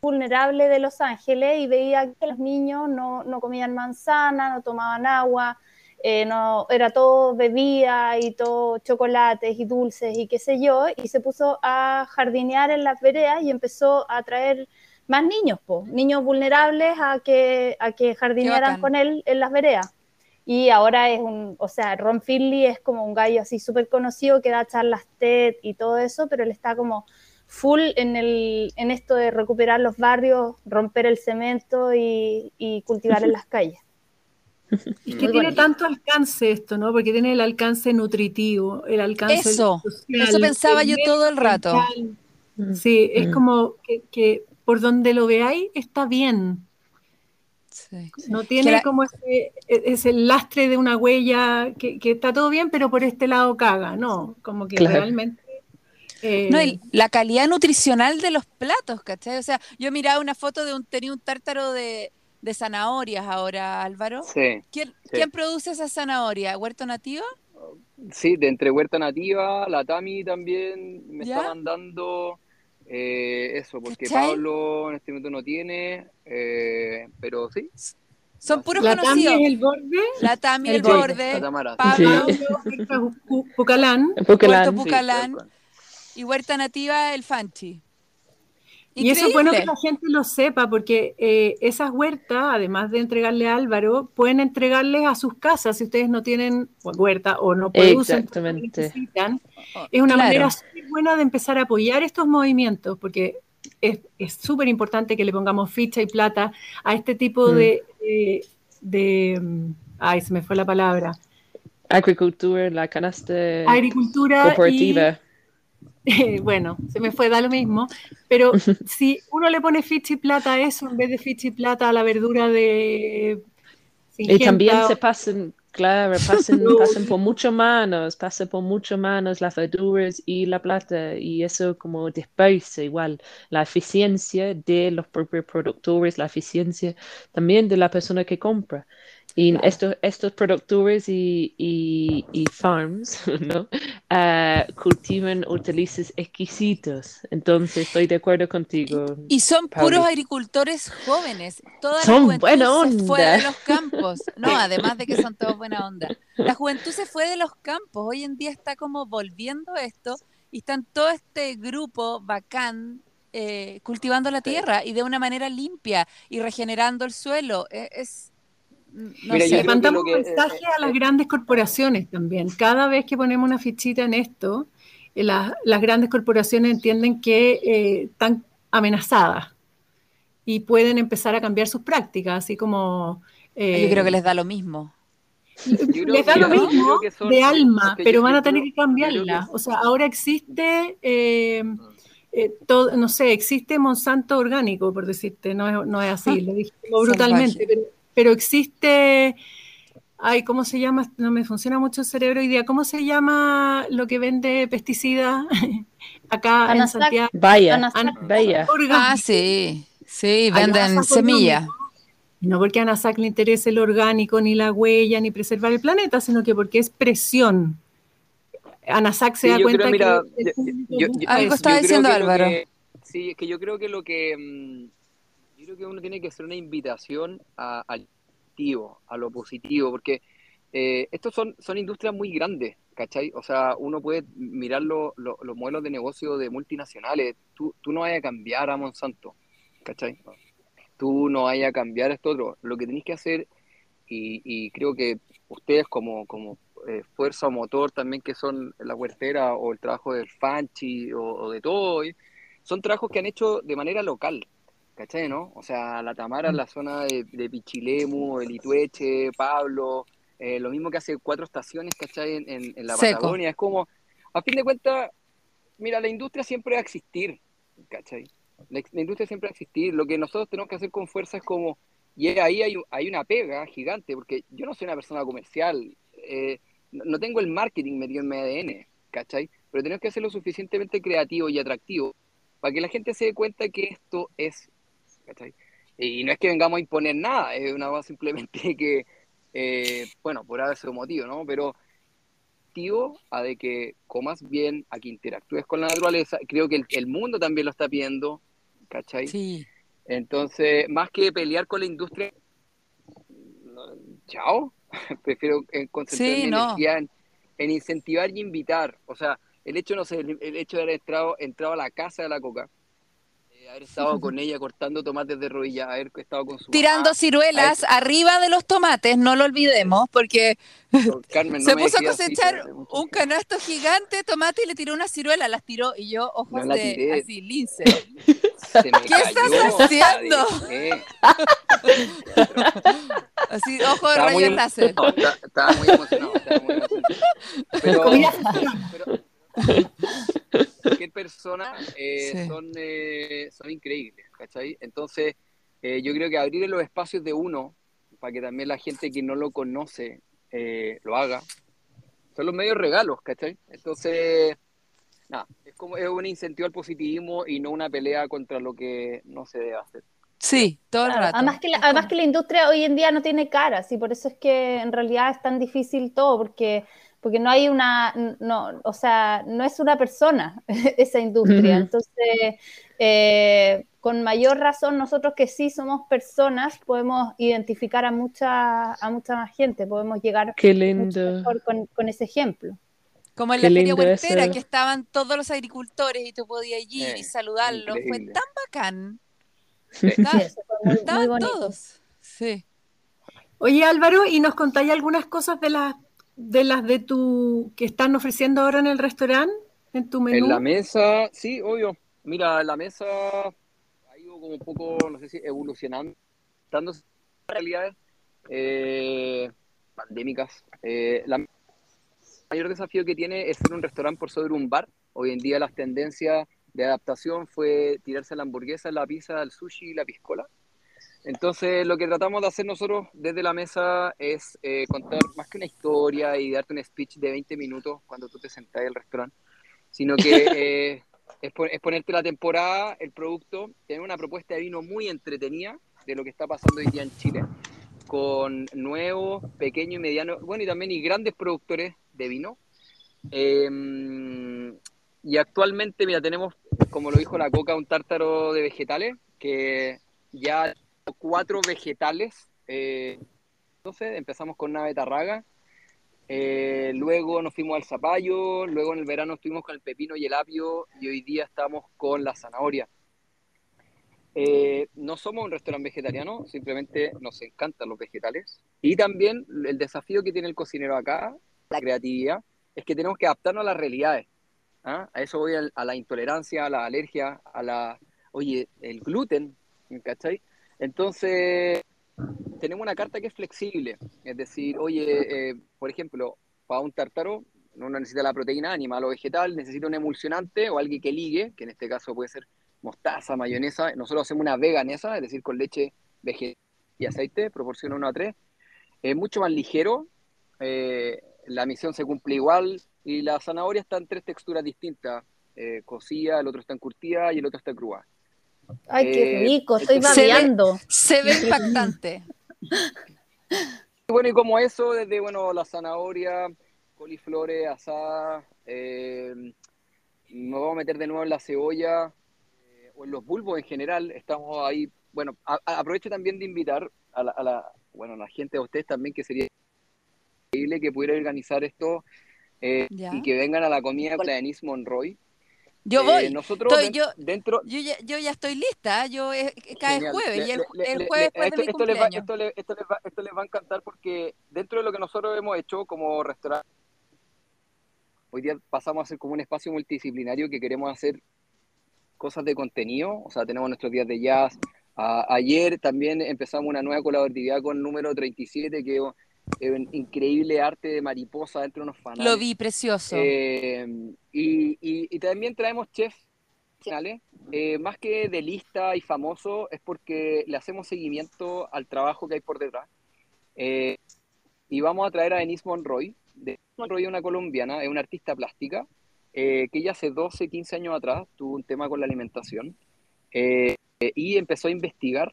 vulnerable de Los Ángeles y veía que los niños no, no comían manzana, no tomaban agua, eh, no, era todo bebida y todo chocolates y dulces y qué sé yo, y se puso a jardinear en las veredas y empezó a traer más niños, niños vulnerables a que, a que jardinearan con él en las veredas. Y ahora es un, o sea, Ron Finley es como un gallo así súper conocido que da charlas TED y todo eso, pero él está como full en, el, en esto de recuperar los barrios, romper el cemento y, cultivar en (laughs) las calles. Es que tiene tanto alcance esto, ¿no? Porque tiene el alcance nutritivo, el alcance Eso, eso pensaba yo todo el rato. Mm, sí, es mm. como que, por donde lo veáis está bien. No tiene como ese, ese, lastre de una huella que, está todo bien, pero por este lado caga, ¿no? Como que realmente eh, no, la calidad nutricional de los platos, ¿cachai? O sea, yo miraba una foto de un, tenía un tártaro de, de zanahorias ahora, Álvaro. Sí. ¿Quién, ¿Quién, produce esa zanahoria? ¿Huerto Nativa? Sí, de entre Huerta Nativa, la Tami también me está mandando eh, eso, porque Pablo en este momento no tiene, eh, pero sí. Son puros la conocidos. Tami el borde. La Tami el, borde. Pablo (laughs) Pucalán. Puerto Pucalán. y Huerta Nativa el Fanchi. Y eso es bueno que la gente lo sepa, porque eh, esas huertas, además de entregarle a Álvaro, pueden entregarles a sus casas si ustedes no tienen huerta o no producen, Exactamente. Es una manera súper buena de empezar a apoyar estos movimientos, porque es súper importante que le pongamos ficha y plata a este tipo mm. de, de, Ay, se me fue la palabra. Agricultura, la canasta Agricultura cooperativa. (laughs) bueno, se me fue, da lo mismo, pero si uno le pone ficha y plata a eso en vez de ficha y plata a la verdura de... Y también se pasan, claro, pasan, (laughs) pasan por muchas manos, pasan por muchas manos las verduras y la plata, y eso como dispersa igual la eficiencia de los propios productores, la eficiencia también de la persona que compra. Y estos, estos productores y, y, farms (laughs) ¿no? Uh, cultivan hortalizas exquisitos. Entonces estoy de acuerdo contigo. Y son puros agricultores jóvenes. Toda la juventud se fue de los (laughs) campos. No, además de que son todos buena onda. La juventud se fue de los campos. Hoy en día está como volviendo esto y están todo este grupo bacán eh, cultivando la tierra y de una manera limpia y regenerando el suelo. E, es no Mira, mandamos un mensaje a las grandes corporaciones también. Cada vez que ponemos una fichita en esto, eh, las grandes corporaciones entienden que eh, están amenazadas y pueden empezar a cambiar sus prácticas, así como... Eh, yo creo que les da lo mismo. Les da lo mismo de alma, pero van a tener que cambiarla. O sea, ahora existe... todo, no sé, existe Monsanto orgánico, por decirte, no es, no es así, lo dije brutalmente, pero pero existe, ay, ¿cómo se llama? No me funciona mucho el cerebro hoy día. ¿Cómo se llama lo que vende pesticidas (laughs) acá en Santiago? Vaya, vaya. Ah, sí, sí, venden semillas. No porque a Anasac le interese el orgánico, ni la huella, ni preservar el planeta, sino que porque es presión. Anasac se da cuenta que... Algo estaba diciendo Álvaro. sí, es que yo creo que lo que... Creo que uno tiene que hacer una invitación a, al positivo, a lo positivo, porque eh, estos son, son industrias muy grandes, ¿cachai? O sea, uno puede mirar los modelos de negocio de multinacionales. Tú, tú no vayas a cambiar a Monsanto, ¿cachai? Tú no vayas a cambiar esto otro. Lo que tenéis que hacer, y, creo que ustedes como, como eh, fuerza motor también, que son la huertera o el trabajo del Fanchi o, o de todo, son trabajos que han hecho de manera local, ¿cachai, no? O sea, la Tamara en mm. la zona de, de Pichilemu, el Itueche, Pablo, eh, lo mismo que hace cuatro estaciones, ¿cachai? En, en, la Patagonia. Es como, a fin de cuentas, mira, la industria siempre va a existir, ¿cachai? La, industria siempre va a existir. Lo que nosotros tenemos que hacer con fuerza es como, y ahí hay, hay una pega gigante, porque yo no soy una persona comercial, eh, no tengo el marketing metido en mi ADN, ¿cachai? Pero tenemos que hacerlo suficientemente creativo y atractivo para que la gente se dé cuenta que esto es y no es que vengamos a imponer nada, es una cosa simplemente (laughs) que, eh, bueno, por haber sido motivo, ¿no? Pero motivo a de que comas bien, a que interactúes con la naturaleza, creo que el, mundo también lo está pidiendo, ¿cachai? Sí. Entonces, más que pelear con la industria, chao, (laughs) prefiero eh, concentrar mi energía en, incentivar y invitar, o sea, el hecho, no sé, el, hecho de haber entrado, entrado a la casa de la coca, haber estado con (laughs) ella cortando tomates de rodilla, haber estado con su Tirando ciruelas arriba de los tomates, no lo olvidemos, porque se puso a cosechar un canasto gigante de tomate y le tiró una ciruela, las tiró y yo, ojos de así, lince. (laughs) ¿Qué estás haciendo? (laughs) Así, ojo de rayo láser. estaba, muy emocionado, estaba muy emocionado. Pero, cualquier persona eh, son, eh, son increíbles, ¿cachai? Entonces, eh, yo creo que abrir los espacios de uno, para que también la gente que no lo conoce lo haga, son los medios regalos, ¿cachai? Entonces, nada, es como es un incentivo al positivismo y no una pelea contra lo que no se debe hacer. Sí, todo el rato. Además que, la, además que la industria hoy en día no tiene caras y por eso es que en realidad es tan difícil todo, porque porque no hay una, no, o sea, no es una persona (laughs) esa industria. Entonces, eh, con mayor razón, nosotros que sí somos personas, podemos identificar a mucha, a mucha más gente, podemos llegar Qué lindo. mejor con, ese ejemplo. Como en la feria huertera, que estaban todos los agricultores y tú podías ir y eh, saludarlos. Fue tan bacán. Sí. estaban todos. Sí. Oye Álvaro, ¿y nos contáis algunas cosas de las de las de tu que están ofreciendo ahora en el restaurante, en tu menú? En la mesa, sí, obvio. Mira, la mesa ha ido como un poco, no sé si evolucionando, dándose realidades eh, pandémicas. Eh, la el mayor desafío que tiene es ser un restaurante por sobre un bar. Hoy en día las tendencias de adaptación fue tirarse la hamburguesa, la pizza, el sushi y la piscola. Entonces, lo que tratamos de hacer nosotros desde la mesa es eh, contar más que una historia y darte un speech de 20 minutos cuando tú te sentás en el restaurante, sino que (laughs) eh, es, ponerte la temporada, el producto, tener una propuesta de vino muy entretenida de lo que está pasando hoy día en Chile, con nuevos, pequeños y medianos, bueno, y también y grandes productores de vino. Em, y actualmente, mira, tenemos, como lo dijo la Coca, un tártaro de vegetales que ya cuatro vegetales. Eh, entonces empezamos con una betarraga, eh, luego nos fuimos al zapallo, luego en el verano estuvimos con el pepino y el apio y hoy día estamos con la zanahoria. Eh, no somos un restaurante vegetariano, simplemente nos encantan los vegetales. Y también el desafío que tiene el cocinero acá, la creatividad, es que tenemos que adaptarnos a las realidades. ¿ah? A eso voy a, la intolerancia, a la alergia, a la, oye, el gluten, ¿cachai? Entonces, tenemos una carta que es flexible, es decir, oye, eh, por ejemplo, para un tártaro no necesita la proteína animal o vegetal, necesita un emulsionante o alguien que ligue, que en este caso puede ser mostaza, mayonesa. Nosotros hacemos una veganesa, es decir, con leche vegetal y aceite, proporciona 1 a 3. Es mucho más ligero, eh, la misión se cumple igual y la zanahoria está en tres texturas distintas, eh, cocida, el otro está en curtida y el otro está en. Ay, qué eh, rico, estoy babeando. Se ve, impactante. (laughs) bueno, y como eso, desde bueno, la zanahoria, coliflores, asada, eh, nos vamos a meter de nuevo en la cebolla eh, o en los bulbos en general. Estamos ahí. Bueno, aprovecho también de invitar a la, bueno, la gente, a ustedes también, que sería increíble que pudiera organizar esto y que vengan a la comida con la Denise Monroy. Yo voy. nosotros yo, dentro... Yo ya, yo, ya, estoy lista, yo eh, cada jueves, y el, jueves después esto, de mi esto, les va, esto, les, esto, les va, esto, les va, a encantar porque dentro de lo que nosotros hemos hecho como restaurante, hoy día pasamos a ser como un espacio multidisciplinario que queremos hacer cosas de contenido, o sea, tenemos nuestros días de jazz. ayer también empezamos una nueva colaboratividad con número 37, que un increíble arte de mariposa dentro de unos fanales. Lo vi, precioso. Eh, y, y, también traemos chefs eh, más que de lista y famoso, es porque le hacemos seguimiento al trabajo que hay por detrás. Eh, y vamos a traer a Denise Monroy. Denise Monroy es una colombiana, es una artista plástica, que ella hace 12, 15 años atrás tuvo un tema con la alimentación y empezó a investigar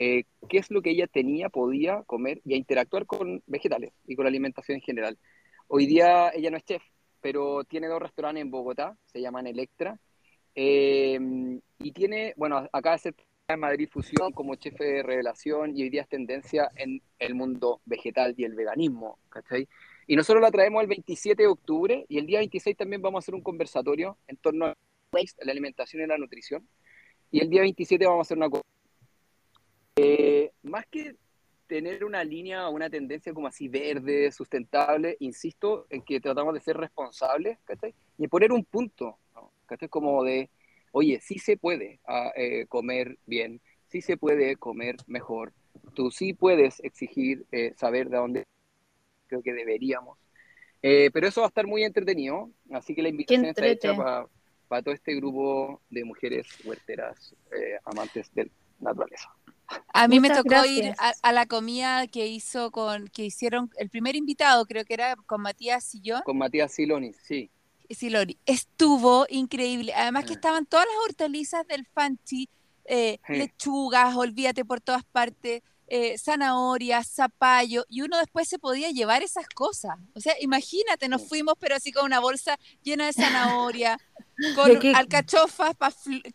eh, qué es lo que ella tenía, podía comer y a interactuar con vegetales y con la alimentación en general. Hoy día ella no es chef, pero tiene dos restaurantes en Bogotá, se llaman Electra, eh, y tiene, bueno, acá de en Madrid Fusión como chef de revelación y hoy día es tendencia en el mundo vegetal y el veganismo, ¿cachai? Y nosotros la traemos el 27 de octubre y el día 26 también vamos a hacer un conversatorio en torno a la alimentación y la nutrición. Y el día 27 vamos a hacer una eh, más que tener una línea o una tendencia como así verde, sustentable, insisto en que tratamos de ser responsables, ¿cachai? Y poner un punto, ¿no? ¿cachai? Como de, oye, sí se puede eh, comer bien, sí se puede comer mejor, tú sí puedes exigir eh, saber de dónde, creo que deberíamos. Eh, pero eso va a estar muy entretenido, así que la invitación está hecha para todo este grupo de mujeres huerteras eh, amantes de la naturaleza. A mí me tocó ir a, la comida que hizo con, que hicieron el primer invitado, creo que era con Matías Sillón. Con Matías Siloni, sí. Siloni. Estuvo increíble. Además que estaban todas las hortalizas del Fanchi, eh, lechugas, olvídate por todas partes, eh, zanahorias, zapallo, y uno después se podía llevar esas cosas. O sea, imagínate, nos fuimos, pero así con una bolsa llena de zanahoria, (laughs) con alcachofas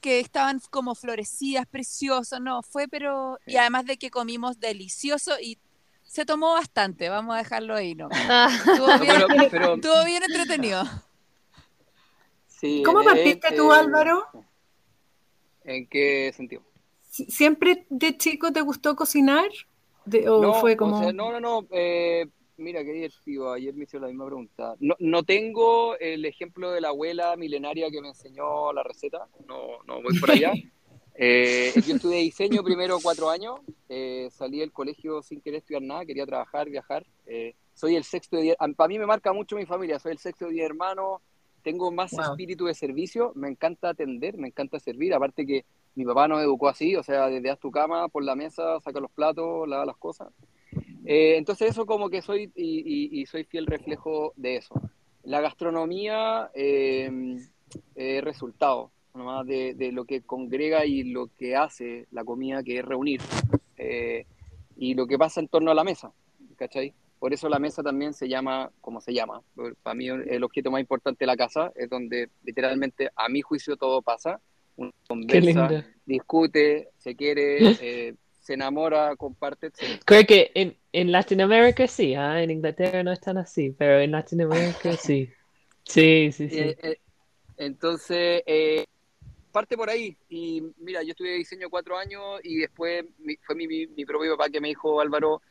que estaban como florecidas, precioso, no, fue pero, y además de que comimos delicioso y se tomó bastante, vamos a dejarlo ahí, ¿no? Ah. Estuvo, bien, entretenido. ¿Cómo partiste tú, Álvaro? ¿En qué sentido? ¿Siempre de chico te gustó cocinar? ¿O no, fue como.? no, no, no. Eh, mira, qué divertido. Ayer me hizo la misma pregunta. No, no tengo el ejemplo de la abuela milenaria que me enseñó la receta. No, no voy por allá. (laughs) Eh, yo estudié diseño primero cuatro años. Eh, salí del colegio sin querer estudiar nada. Quería trabajar, viajar. soy el sexto de diez. Para mí me marca mucho mi familia. Soy el sexto de diez hermanos. Tengo más espíritu de servicio. Me encanta atender, me encanta servir. Aparte que mi papá nos educó así, o sea, desde haz tu cama, por la mesa, saca los platos, lava las cosas. Eh, entonces eso como que soy, y, soy fiel reflejo de eso. La gastronomía eh, es resultado nomás de, de, lo que congrega y lo que hace la comida, que es reunir, eh, y lo que pasa en torno a la mesa, ¿cachai? Por eso la mesa también se llama como se llama. Para mí el objeto más importante de la casa es donde literalmente a mi juicio todo pasa uno conversa, discute, se quiere, (laughs) eh, se enamora, comparte. Creo que en, en Latinoamérica sí, ¿ah? en Inglaterra no están así, pero en Latinoamérica sí. Sí, sí, sí. Eh, eh, entonces, parte por ahí. Y mira, yo estudié diseño cuatro años y después fue mi, mi, mi propio papá que me dijo, Álvaro,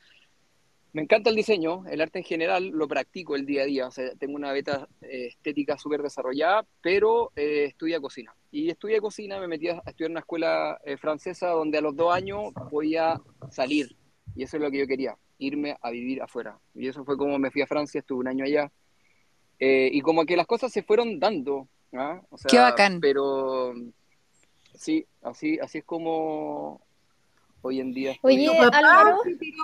me encanta el diseño, el arte en general lo practico el día a día, o sea, tengo una beta eh, estética súper desarrollada, pero eh, estudia cocina. Y estudié cocina, me metí a estudiar en una escuela eh, francesa donde a los dos años podía salir, y eso es lo que yo quería, irme a vivir afuera. Y eso fue como me fui a Francia, estuve un año allá, y como que las cosas se fueron dando. ¿ah? O sea, Qué bacán. Pero sí, así, así es como, hoy en día. Oye, Álvaro.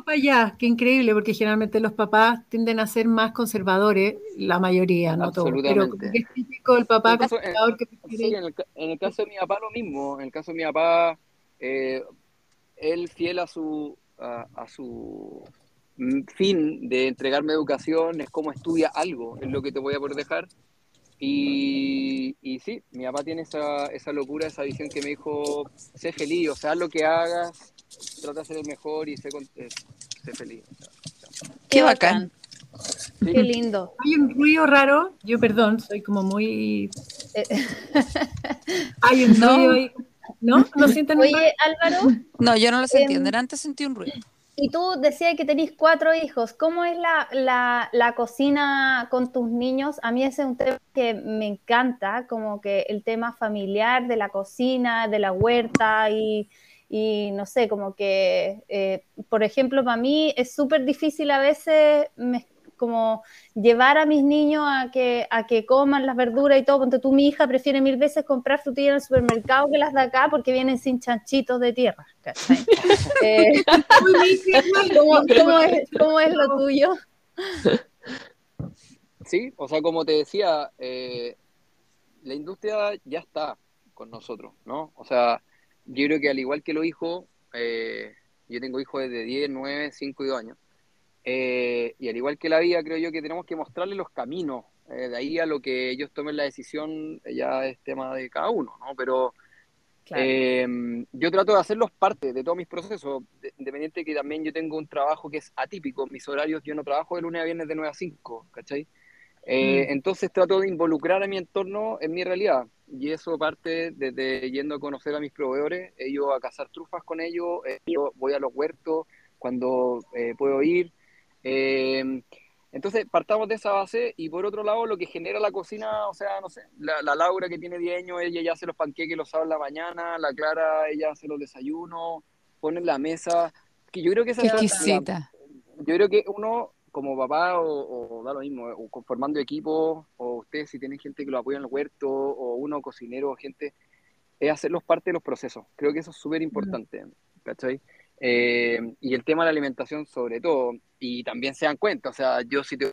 para allá, qué increíble, porque generalmente los papás tienden a ser más conservadores, la mayoría, no todos. Pero es típico el papá conservador que Sí, en el, caso de mi papá lo mismo. En el caso de mi papá, eh, él fiel a su, a, su fin de entregarme educación, es como estudia algo, es lo que te voy a poder dejar. Y, y, sí, mi papá tiene esa, esa locura, esa visión que me dijo, sé feliz, o sea, lo que hagas, trata de ser el mejor y ser, eh, feliz. Qué bacán. Qué lindo. Hay un ruido raro, yo perdón, soy como muy... Eh, (laughs) Hay un ruido ahí. ¿No? ¿No sienten Oye, Álvaro. (laughs) No, yo no lo sentí. Em, antes sentí un ruido. Y tú decías que tenéis cuatro hijos. ¿Cómo es la, la, la, cocina con tus niños? A mí ese es un tema que me encanta, como que el tema familiar de la cocina, de la huerta y, y no sé, como que, eh, por ejemplo, para mí es súper difícil a veces como llevar a mis niños a que, a que coman las verduras y todo, porque tú, mi hija prefiere mil veces comprar frutillas en el supermercado que las de acá porque vienen sin chanchitos de tierra. (laughs) eh, (laughs) ¿cómo, es, lo tuyo? Sí, o sea, como te decía, eh, la industria ya está con nosotros, ¿no? O sea, yo creo que al igual que los hijos, eh, yo tengo hijos de 10, 9, 5 y 2 años, eh, y al igual que la vida, creo yo que tenemos que mostrarles los caminos. Eh, de ahí a lo que ellos tomen la decisión ya es tema de cada uno, ¿no? Pero yo trato de hacerlos parte de todos mis procesos, independiente que también yo tengo un trabajo que es atípico. Mis horarios, yo no trabajo de lunes a viernes de 9 a 5, ¿cachai? Mm. Entonces trato de involucrar a mi entorno en mi realidad y eso parte desde yendo a conocer a mis proveedores, yo a cazar trufas con ellos, eh, yo voy a los huertos cuando eh, puedo ir. Eh, entonces, partamos de esa base y por otro lado, lo que genera la cocina, o sea, no sé, la, Laura que tiene 10 años, ella ya hace los panqueques los sábados en la mañana, la Clara, ella hace los desayunos, pone la mesa, Que yo creo que esa Qué es la- yo creo que uno, como papá, o, o da lo mismo, o conformando equipos, o ustedes si tienen gente que lo apoya en el huerto, o uno cocinero, o gente, es hacerlos parte de los procesos. Creo que eso es súper importante, ¿cachai? Eh, y el tema de la alimentación sobre todo, y también se dan cuenta, o sea, yo si te...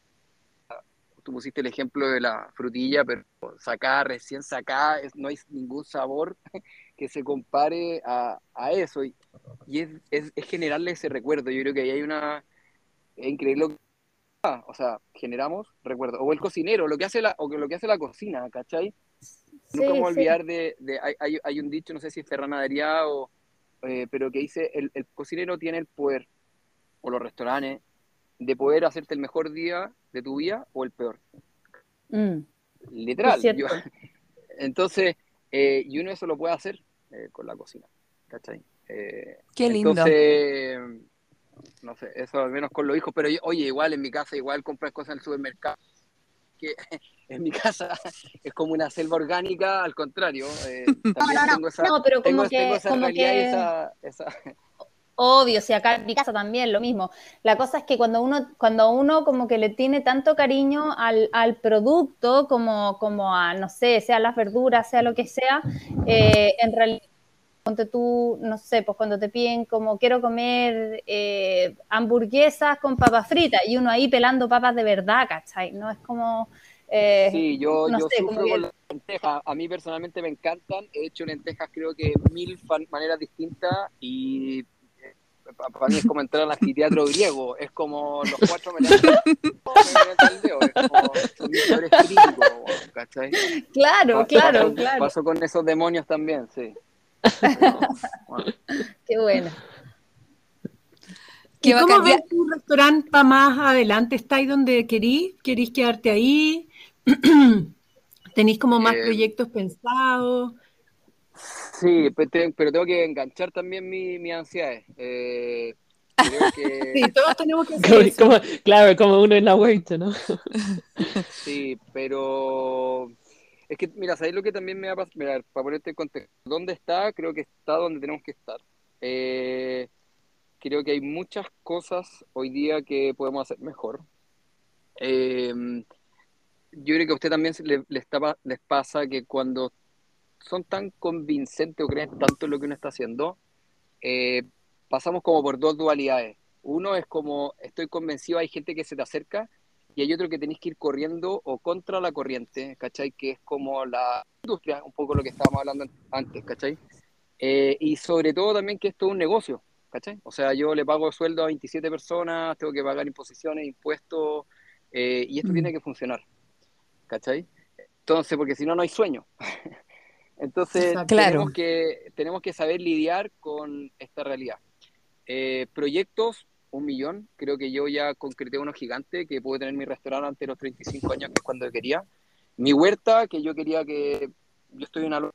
Tú pusiste el ejemplo de la frutilla, pero sacada, recién sacada, no hay ningún sabor (laughs) que se compare a, a eso. Y, y es, es, es generarle ese recuerdo. Yo creo que ahí hay una... Es increíble lo que... O sea, generamos recuerdo. O el cocinero, lo que hace la, o que lo que hace la cocina, ¿cachai? Nunca Sí, me voy a sí. olvidar de... de- hay, hay, un dicho, no sé si es Ferran Adrià o... eh, pero que dice, el, el cocinero tiene el poder, o los restaurantes, de poder hacerte el mejor día de tu vida o el peor. Mm, Literal. Yo- (laughs) entonces, eh, y uno eso lo puede hacer eh, con la cocina. ¿Cachai? Eh, Qué lindo. Entonces, no sé, eso al menos con los hijos, pero yo- oye, igual en mi casa, igual compras cosas en el supermercado. Que (laughs) en mi casa es como una selva orgánica, al contrario. eh, (laughs) No, no, no, tengo esa, no, pero tengo, como tengo que, esa como realidad y que esa, esa- (laughs) Obvio, si acá en mi casa también lo mismo. La cosa es que cuando uno, cuando uno como que le tiene tanto cariño al, al producto, como, como a, no sé, sea las verduras, sea lo que sea, eh, en realidad, ponte tú, no sé, pues cuando te piden como quiero comer eh, hamburguesas con papas fritas y uno ahí pelando papas de verdad, ¿cachai? No es como... eh, Sí, yo, no yo sé, sufro con las lentejas. A mí personalmente me encantan. He hecho lentejas creo que mil maneras distintas y eh, pa- para mí es como entrar al anfiteatro (laughs) griego. Es como los cuatro me levantan me levantan el dedo. Es como, son mis peores críticos, ¿cachai? Claro, claro, claro. paso con esos demonios también, sí. Bueno. (laughs) Qué bueno. Qué ¿Y cómo ves tu restaurante para más adelante? ¿Estáis donde querís? ¿Querís quedarte ahí? (clears throat) ¿Tenéis como más Eh, proyectos pensados? Sí, pero, te- pero tengo que enganchar también mi, mi ansiedades. Eh, creo que... (laughs) Sí, todos tenemos que hacer Como- eso. como- claro, como uno en la huerta, ¿no? Sí, pero es que, mira, ¿sabéis lo que también me va a pasar? Mira, para ponerte en contexto, ¿dónde está? Creo que está donde tenemos que estar. Eh, creo que hay muchas cosas hoy día que podemos hacer mejor. Eh, yo creo que a usted también les pasa que cuando son tan convincentes o creen tanto en lo que uno está haciendo, eh, pasamos como por dos dualidades. Uno es como, estoy convencido, hay gente que se te acerca y hay otro que tenéis que ir corriendo o contra la corriente, ¿cachai? Que es como la industria, un poco lo que estábamos hablando antes, ¿cachai? Eh, y sobre todo también que esto es un negocio, ¿cachai? O sea, yo le pago sueldo a 27 personas, tengo que pagar imposiciones, impuestos, eh, y esto Mm. tiene que funcionar, ¿cachai? Entonces, porque si no, no hay sueño. (laughs) Entonces. Claro. tenemos, que, tenemos que saber lidiar con esta realidad. Eh, proyectos, un millón. Creo que yo ya concreté uno gigante que pude tener mi restaurante antes de los 35 años, que es cuando quería. Mi huerta, que yo quería que. Yo estoy en una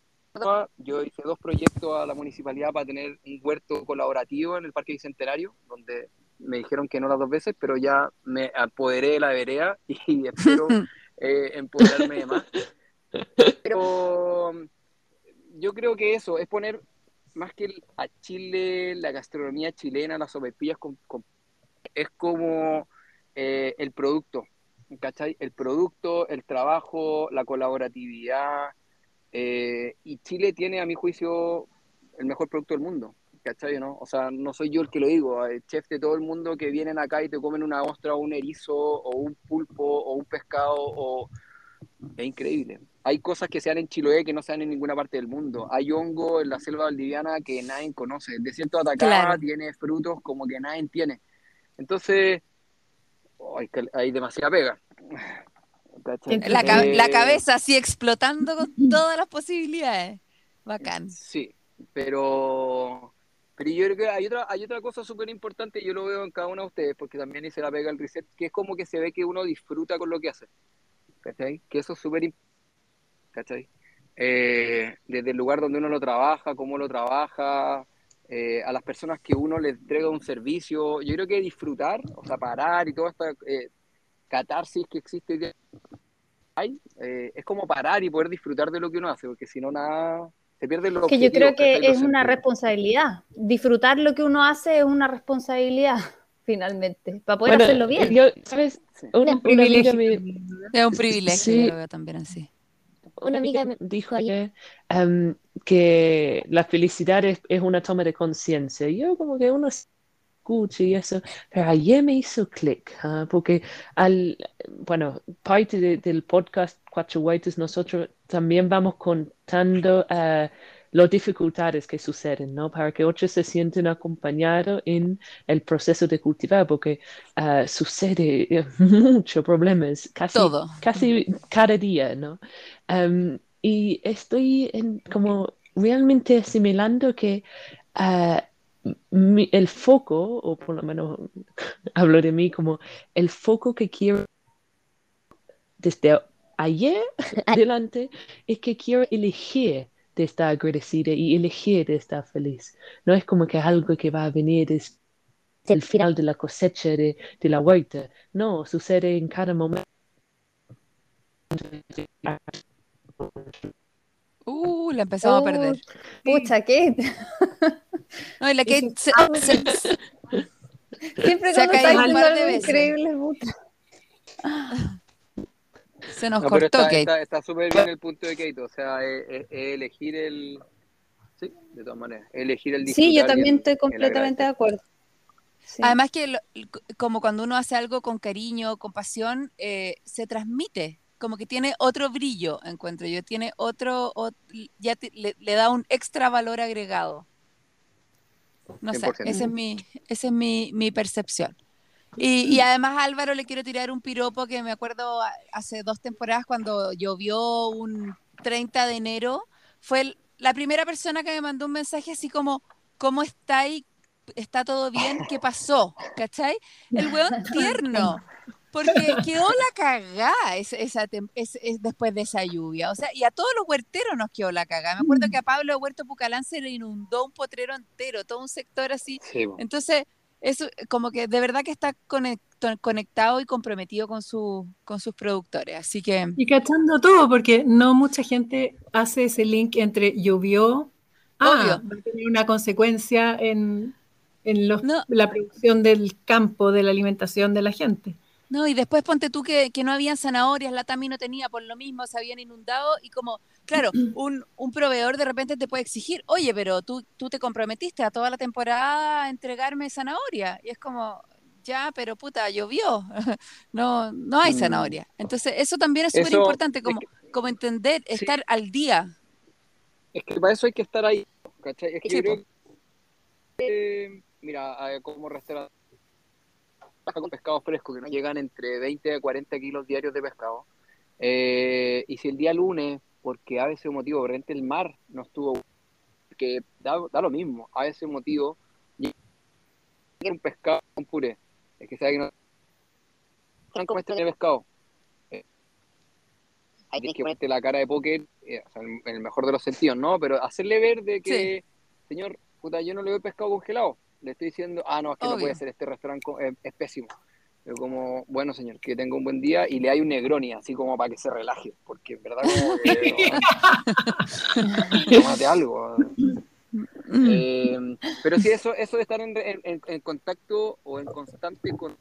yo hice dos proyectos a la municipalidad para tener un huerto colaborativo en el Parque Bicentenario, donde me dijeron que no las dos veces, pero ya me apoderé de la vereda y (laughs) espero (laughs) eh, empoderarme de más. (laughs) Pero yo creo que eso es poner más que a Chile, la gastronomía chilena, las sopaipillas, con, con- es como eh, el producto, ¿cachai? El producto, el trabajo, la colaboratividad. eh, y Chile tiene, a mi juicio, el mejor producto del mundo, ¿cachai? ¿no? O sea, no soy yo el que lo digo, hay chefs de todo el mundo que vienen acá y te comen una ostra o un erizo o un pulpo o un pescado o... Es increíble. Hay cosas que se dan en Chiloé que no se dan en ninguna parte del mundo. Hay hongo en la selva valdiviana que nadie conoce. El desierto de Atacama Claro. tiene frutos como que nadie tiene. Entonces, ay, que hay demasiada pega. La, ca- Eh, la cabeza así explotando con todas las posibilidades. Bacán. Sí, pero, pero yo creo que hay otra, hay otra cosa súper importante, yo lo veo en cada uno de ustedes, porque también hice la pega el reset, que es como que se ve que uno disfruta con lo que hace. ¿Cachai? Que eso es súper importante. ¿Cachai? Eh, desde el lugar donde uno lo trabaja, cómo lo trabaja, eh, a las personas que uno les entrega un servicio. Yo creo que disfrutar, o sea, parar y toda esta eh, catarsis que existe hay, eh, es como parar y poder disfrutar de lo que uno hace, porque si no, nada se pierde lo que yo creo que es una responsabilidad. Disfrutar lo que uno hace es una responsabilidad, (laughs) finalmente, para poder hacerlo bien. ¿sabes? Un, privilegio. Es un privilegio, también así. Una amiga me dijo ayer em, que la felicidad es, es, una toma de conciencia. Yo como que uno escucha y eso, pero ayer me hizo clic, ¿ah? porque al, bueno, parte del podcast Cuatro Whites, nosotros también vamos contando uh, las dificultades que suceden, ¿no? Para que otros se sienten acompañados en el proceso de cultivar, porque uh, sucede (laughs) muchos problemas, casi, casi cada día, ¿no? Um, y estoy en, como realmente asimilando que uh, el foco, o por lo menos (laughs) hablo de mí como el foco que quiero desde ayer (laughs) adelante es que quiero elegir de estar agradecida y elegir de estar feliz. No es como que algo que va a venir desde el final de la cosecha de, de la huerta. No, sucede en cada momento. Uh, la empezamos a perder. Pucha, ¿qué? (laughs) No, y la que (laughs) se, Siempre se cuando está algo increíble, puta. Se nos cortó, Kate. Está súper bien el punto de Kate, o sea, es, elegir el... Sí, de todas maneras, elegir el Sí, yo también estoy completamente de acuerdo. Además que como cuando uno hace algo con cariño, con pasión, eh, se transmite, como que tiene otro brillo, encuentro yo, tiene otro, ya le, da un extra valor agregado. No sé, esa es mi, esa es mi, mi percepción. Y, además Álvaro le quiero tirar un piropo que me acuerdo hace dos temporadas cuando llovió un 30 de enero, fue la primera persona que me mandó un mensaje así como, ¿cómo estáis? ¿Está todo bien? ¿Qué pasó? ¿Cachai? El weón (laughs) tierno. Porque quedó la cagada esa, después de esa lluvia. O sea, y a todos los huerteros nos quedó la cagada. Me acuerdo que a Pablo Huerto Pucalán se le inundó un potrero entero, todo un sector así. Entonces, eso como que de verdad que está conectado y comprometido con, su, con sus productores. Así que... Y cachando todo, porque no mucha gente hace ese link entre llovió, ah, va a tener una consecuencia en, en la producción del campo, de la alimentación de la gente. No, y después ponte tú que, que no habían zanahorias, la Tami no tenía, por lo mismo se habían inundado y como Claro, (clears throat) un, un, proveedor de repente te puede exigir, oye, pero tú, tú te comprometiste a toda la temporada a entregarme zanahoria. Y es como, ya, pero puta, llovió. (laughs) no, no hay mm. zanahoria. Entonces, eso también es súper importante, como, como entender, estar al día. Es que para eso hay que estar ahí. ¿cachai? Es que mira, como restaurante con pescado fresco, que no llegan entre 20 a 40 kilos diarios de pescado. Eh, y si el día lunes porque a veces motivo, de repente el mar no estuvo, que da, lo mismo, a veces motivo, un pescado con puré, es que sabe que no están como este pescado. Eh, hay que ponerte la cara de póker, eh, en, el mejor de los sentidos, ¿no? Pero hacerle ver de que, señor, puta, yo no le doy pescado congelado. Le estoy diciendo, ah, no, es que no puede ser, este restaurante eh, es pésimo. Yo como, bueno señor, que tenga un buen día y le hay un Negroni, así como para que se relaje, porque en verdad como que, (laughs) algo. Mm. Eh, pero sí, eso, eso de estar en, en, contacto o en constante con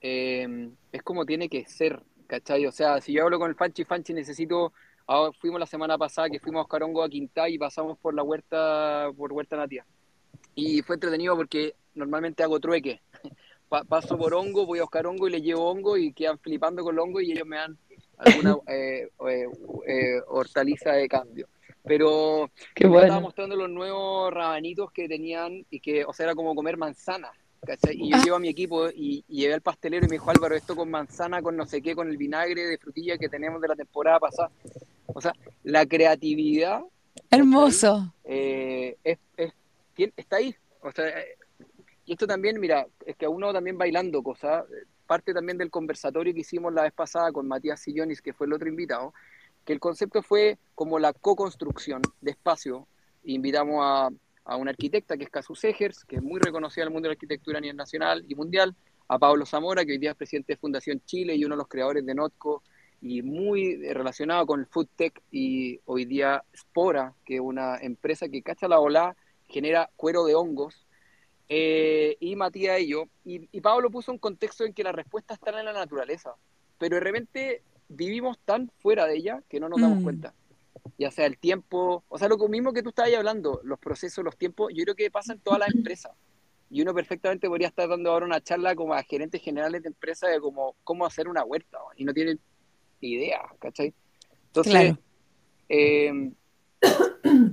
eh, es como tiene que ser, ¿cachai? O sea, si yo hablo con el Fanchi, Fanchi necesito, ahora fuimos la semana pasada que fuimos a Carongo a Quintá y pasamos por la huerta, por Huerta Natia. Y fue entretenido porque normalmente hago trueque (laughs) paso por hongo, voy a buscar hongo y le llevo hongo y quedan flipando con el hongo y ellos me dan alguna (laughs) eh, eh, eh, hortaliza de cambio. Pero Qué estaba mostrando los nuevos rabanitos que tenían y que, o sea, era como comer manzana. Y yo ah. llevo a mi equipo y, llevé al pastelero y me dijo, Álvaro, esto con manzana, con no sé qué, con el vinagre de frutilla que tenemos de la temporada pasada. O sea, la creatividad. Hermoso. es, está ahí. O sea, y esto también, mira, es que uno también bailando cosas, parte también del conversatorio que hicimos la vez pasada con Matías Sillonis, que fue el otro invitado, que el concepto fue como la co-construcción de espacio. Invitamos a, a una arquitecta que es Casu Segers, que es muy reconocida en el mundo de la arquitectura a nivel nacional y mundial, a Pablo Zamora, que hoy día es presidente de Fundación Chile y uno de los creadores de Notco y muy relacionado con el food tech y hoy día Spora, que es una empresa que cacha la ola, genera cuero de hongos, eh, y Matías y yo. Y, y, Pablo puso un contexto en que la respuesta está en la naturaleza, pero de repente vivimos tan fuera de ella que no nos damos mm. cuenta. Ya sea el tiempo, o sea, lo mismo que tú estabas hablando, los procesos, los tiempos, yo creo que pasa en todas las empresas. Y uno perfectamente podría estar dando ahora una charla como a gerentes generales de empresas de cómo, cómo hacer una huerta, y no tienen idea, ¿cachai? Entonces, eh,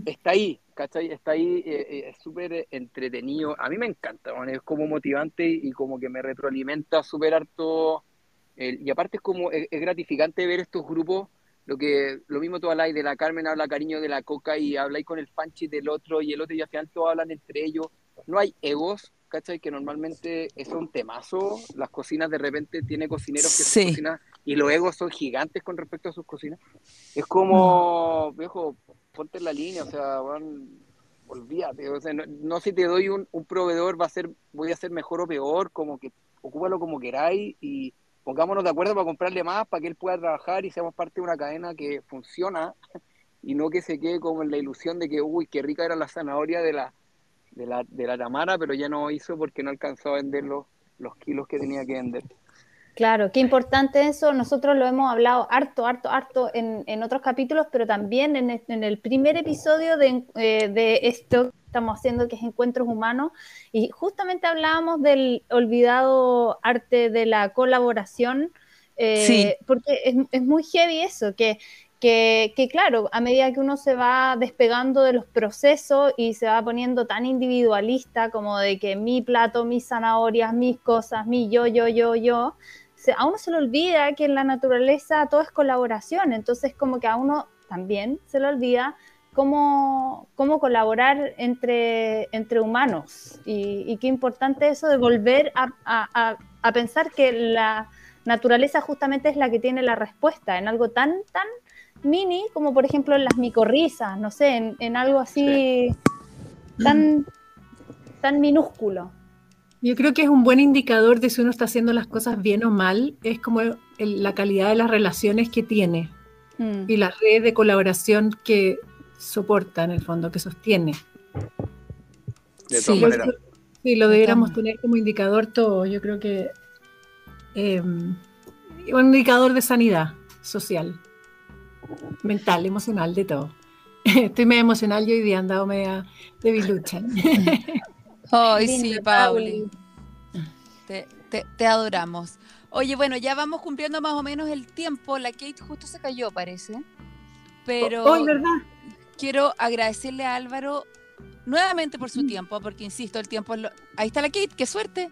está ahí, ¿cachai? Está ahí, eh, eh, es súper entretenido. A mí me encanta, es como motivante y como que me retroalimenta súper harto. y aparte es como, es, gratificante ver estos grupos, lo que lo mismo tú habláis de la Carmen, habla cariño de la coca y habláis con el Panchi del otro y el otro y al final todos hablan entre ellos. No hay egos, ¿cachai? Que normalmente es un temazo. Las cocinas de repente tiene cocineros que se cocinan y los egos son gigantes con respecto a sus cocinas. Es como, viejo, ponte en la línea, o sea, olvídate, o sea, no, si te doy un, proveedor va a ser, voy a ser mejor o peor, como que ocúpalo como queráis y pongámonos de acuerdo para comprarle más, para que él pueda trabajar y seamos parte de una cadena que funciona y no que se quede como en la ilusión de que, uy, qué rica era la zanahoria de la, de la, de la Tamara, pero ya no hizo porque no alcanzó a vender los, los kilos que tenía que vender. Claro, qué importante eso. Nosotros lo hemos hablado harto, harto, harto en, otros capítulos, pero también en, el primer episodio eh, de, esto que estamos haciendo, que es Encuentros Humanos, y justamente hablábamos del olvidado arte de la colaboración, eh, porque es, es, muy heavy eso, que que, claro, a medida que uno se va despegando de los procesos y se va poniendo tan individualista como de que mi plato, mis zanahorias, mis cosas, mi yo, yo, yo, yo, a uno se le olvida que en la naturaleza todo es colaboración, entonces como que a uno también se le olvida cómo, cómo colaborar entre, entre humanos y, qué importante eso de volver a, a, a pensar que la naturaleza justamente es la que tiene la respuesta en algo tan, tan mini, como por ejemplo en las micorrizas, no sé, en, algo así tan, tan minúsculo. Yo creo que es un buen indicador de si uno está haciendo las cosas bien o mal, es como la calidad de las relaciones que tiene mm. y la red de colaboración que soporta en el fondo, que sostiene. De todas maneras. Sí, lo deberíamos tener como indicador todo. Yo creo que eh, un indicador de sanidad social mental, emocional, de todo. (laughs) Estoy medio emocional yo hoy día, andado media debilucha. (laughs) Ay, sí, Pauli. Te, te, adoramos. Oye, bueno, ya vamos cumpliendo más o menos el tiempo. La Kate justo se cayó, parece. Pero oh, ¿verdad? quiero agradecerle a Álvaro nuevamente por su mm. tiempo, porque insisto, el tiempo Ahí está la Kate, qué suerte.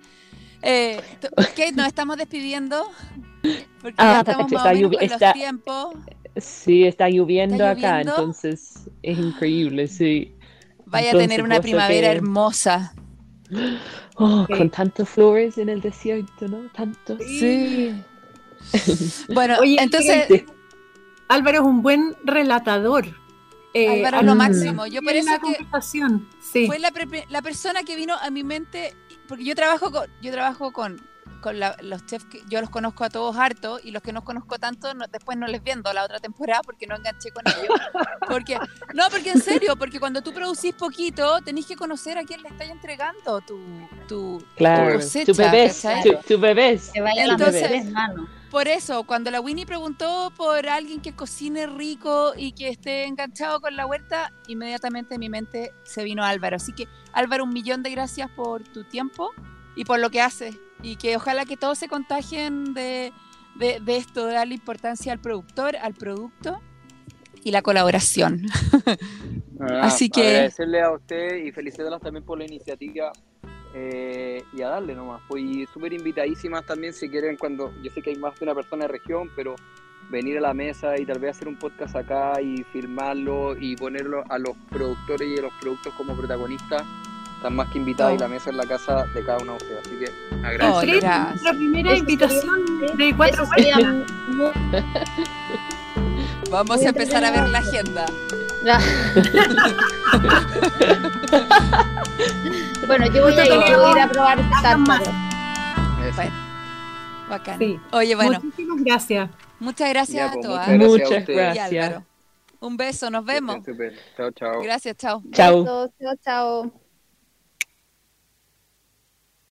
Eh, (laughs) Kate, nos estamos despidiendo. Porque ya ah, estamos más o menos con los tiempos. Sí, está lloviendo, acá, entonces es increíble, sí. Vaya a tener una primavera hermosa. Oh, con tantas flores en el desierto, ¿no? Tantos. Sí. (laughs) bueno, Oye, entonces. Álvaro es un buen relatador. Eh, Álvaro es lo máximo. Yo por eso que sí. fue la, la, persona que vino a mi mente, porque yo trabajo con, yo trabajo con, con los chefs que yo los conozco a todos harto y los que no conozco tanto después no les viendo la otra temporada porque no enganché con ellos. (laughs) Porque, no, porque en serio, porque cuando tú producís poquito, tenés que conocer a quién le estás entregando tu, tu, claro, tu bebés, tu, bebés. Entonces, por eso, cuando la Winnie preguntó por alguien que cocine rico y que esté enganchado con la huerta, inmediatamente en mi mente se vino Álvaro. Así que, Álvaro, un millón de gracias por tu tiempo y por lo que haces y que ojalá que todos se contagien de, esto, de darle importancia al productor, al producto y la colaboración. Ah, (laughs) Así que... Agradecerle a usted y felicitarlas también por la iniciativa eh, y a darle nomás. Fui súper invitadísimas también si quieren cuando, yo sé que hay más de una persona de región, pero venir a la mesa y tal vez hacer un podcast acá y filmarlo y ponerlo a los productores y a los productos como protagonistas están más que invitadas y la mesa en la casa de cada uno de ustedes. Así que agradezco. Oh, la primera invitación de cuatro. (laughs) Vamos a empezar a ver la agenda. (laughs) bueno, yo voy a ir, a probar Bueno, bacán. Oye, bueno. Muchísimas gracias. Muchas gracias a pues, todas. muchas. Y gracias. Álvaro. Un beso, nos vemos. Chao, chao. Gracias, chao. Chao. Chao, chao.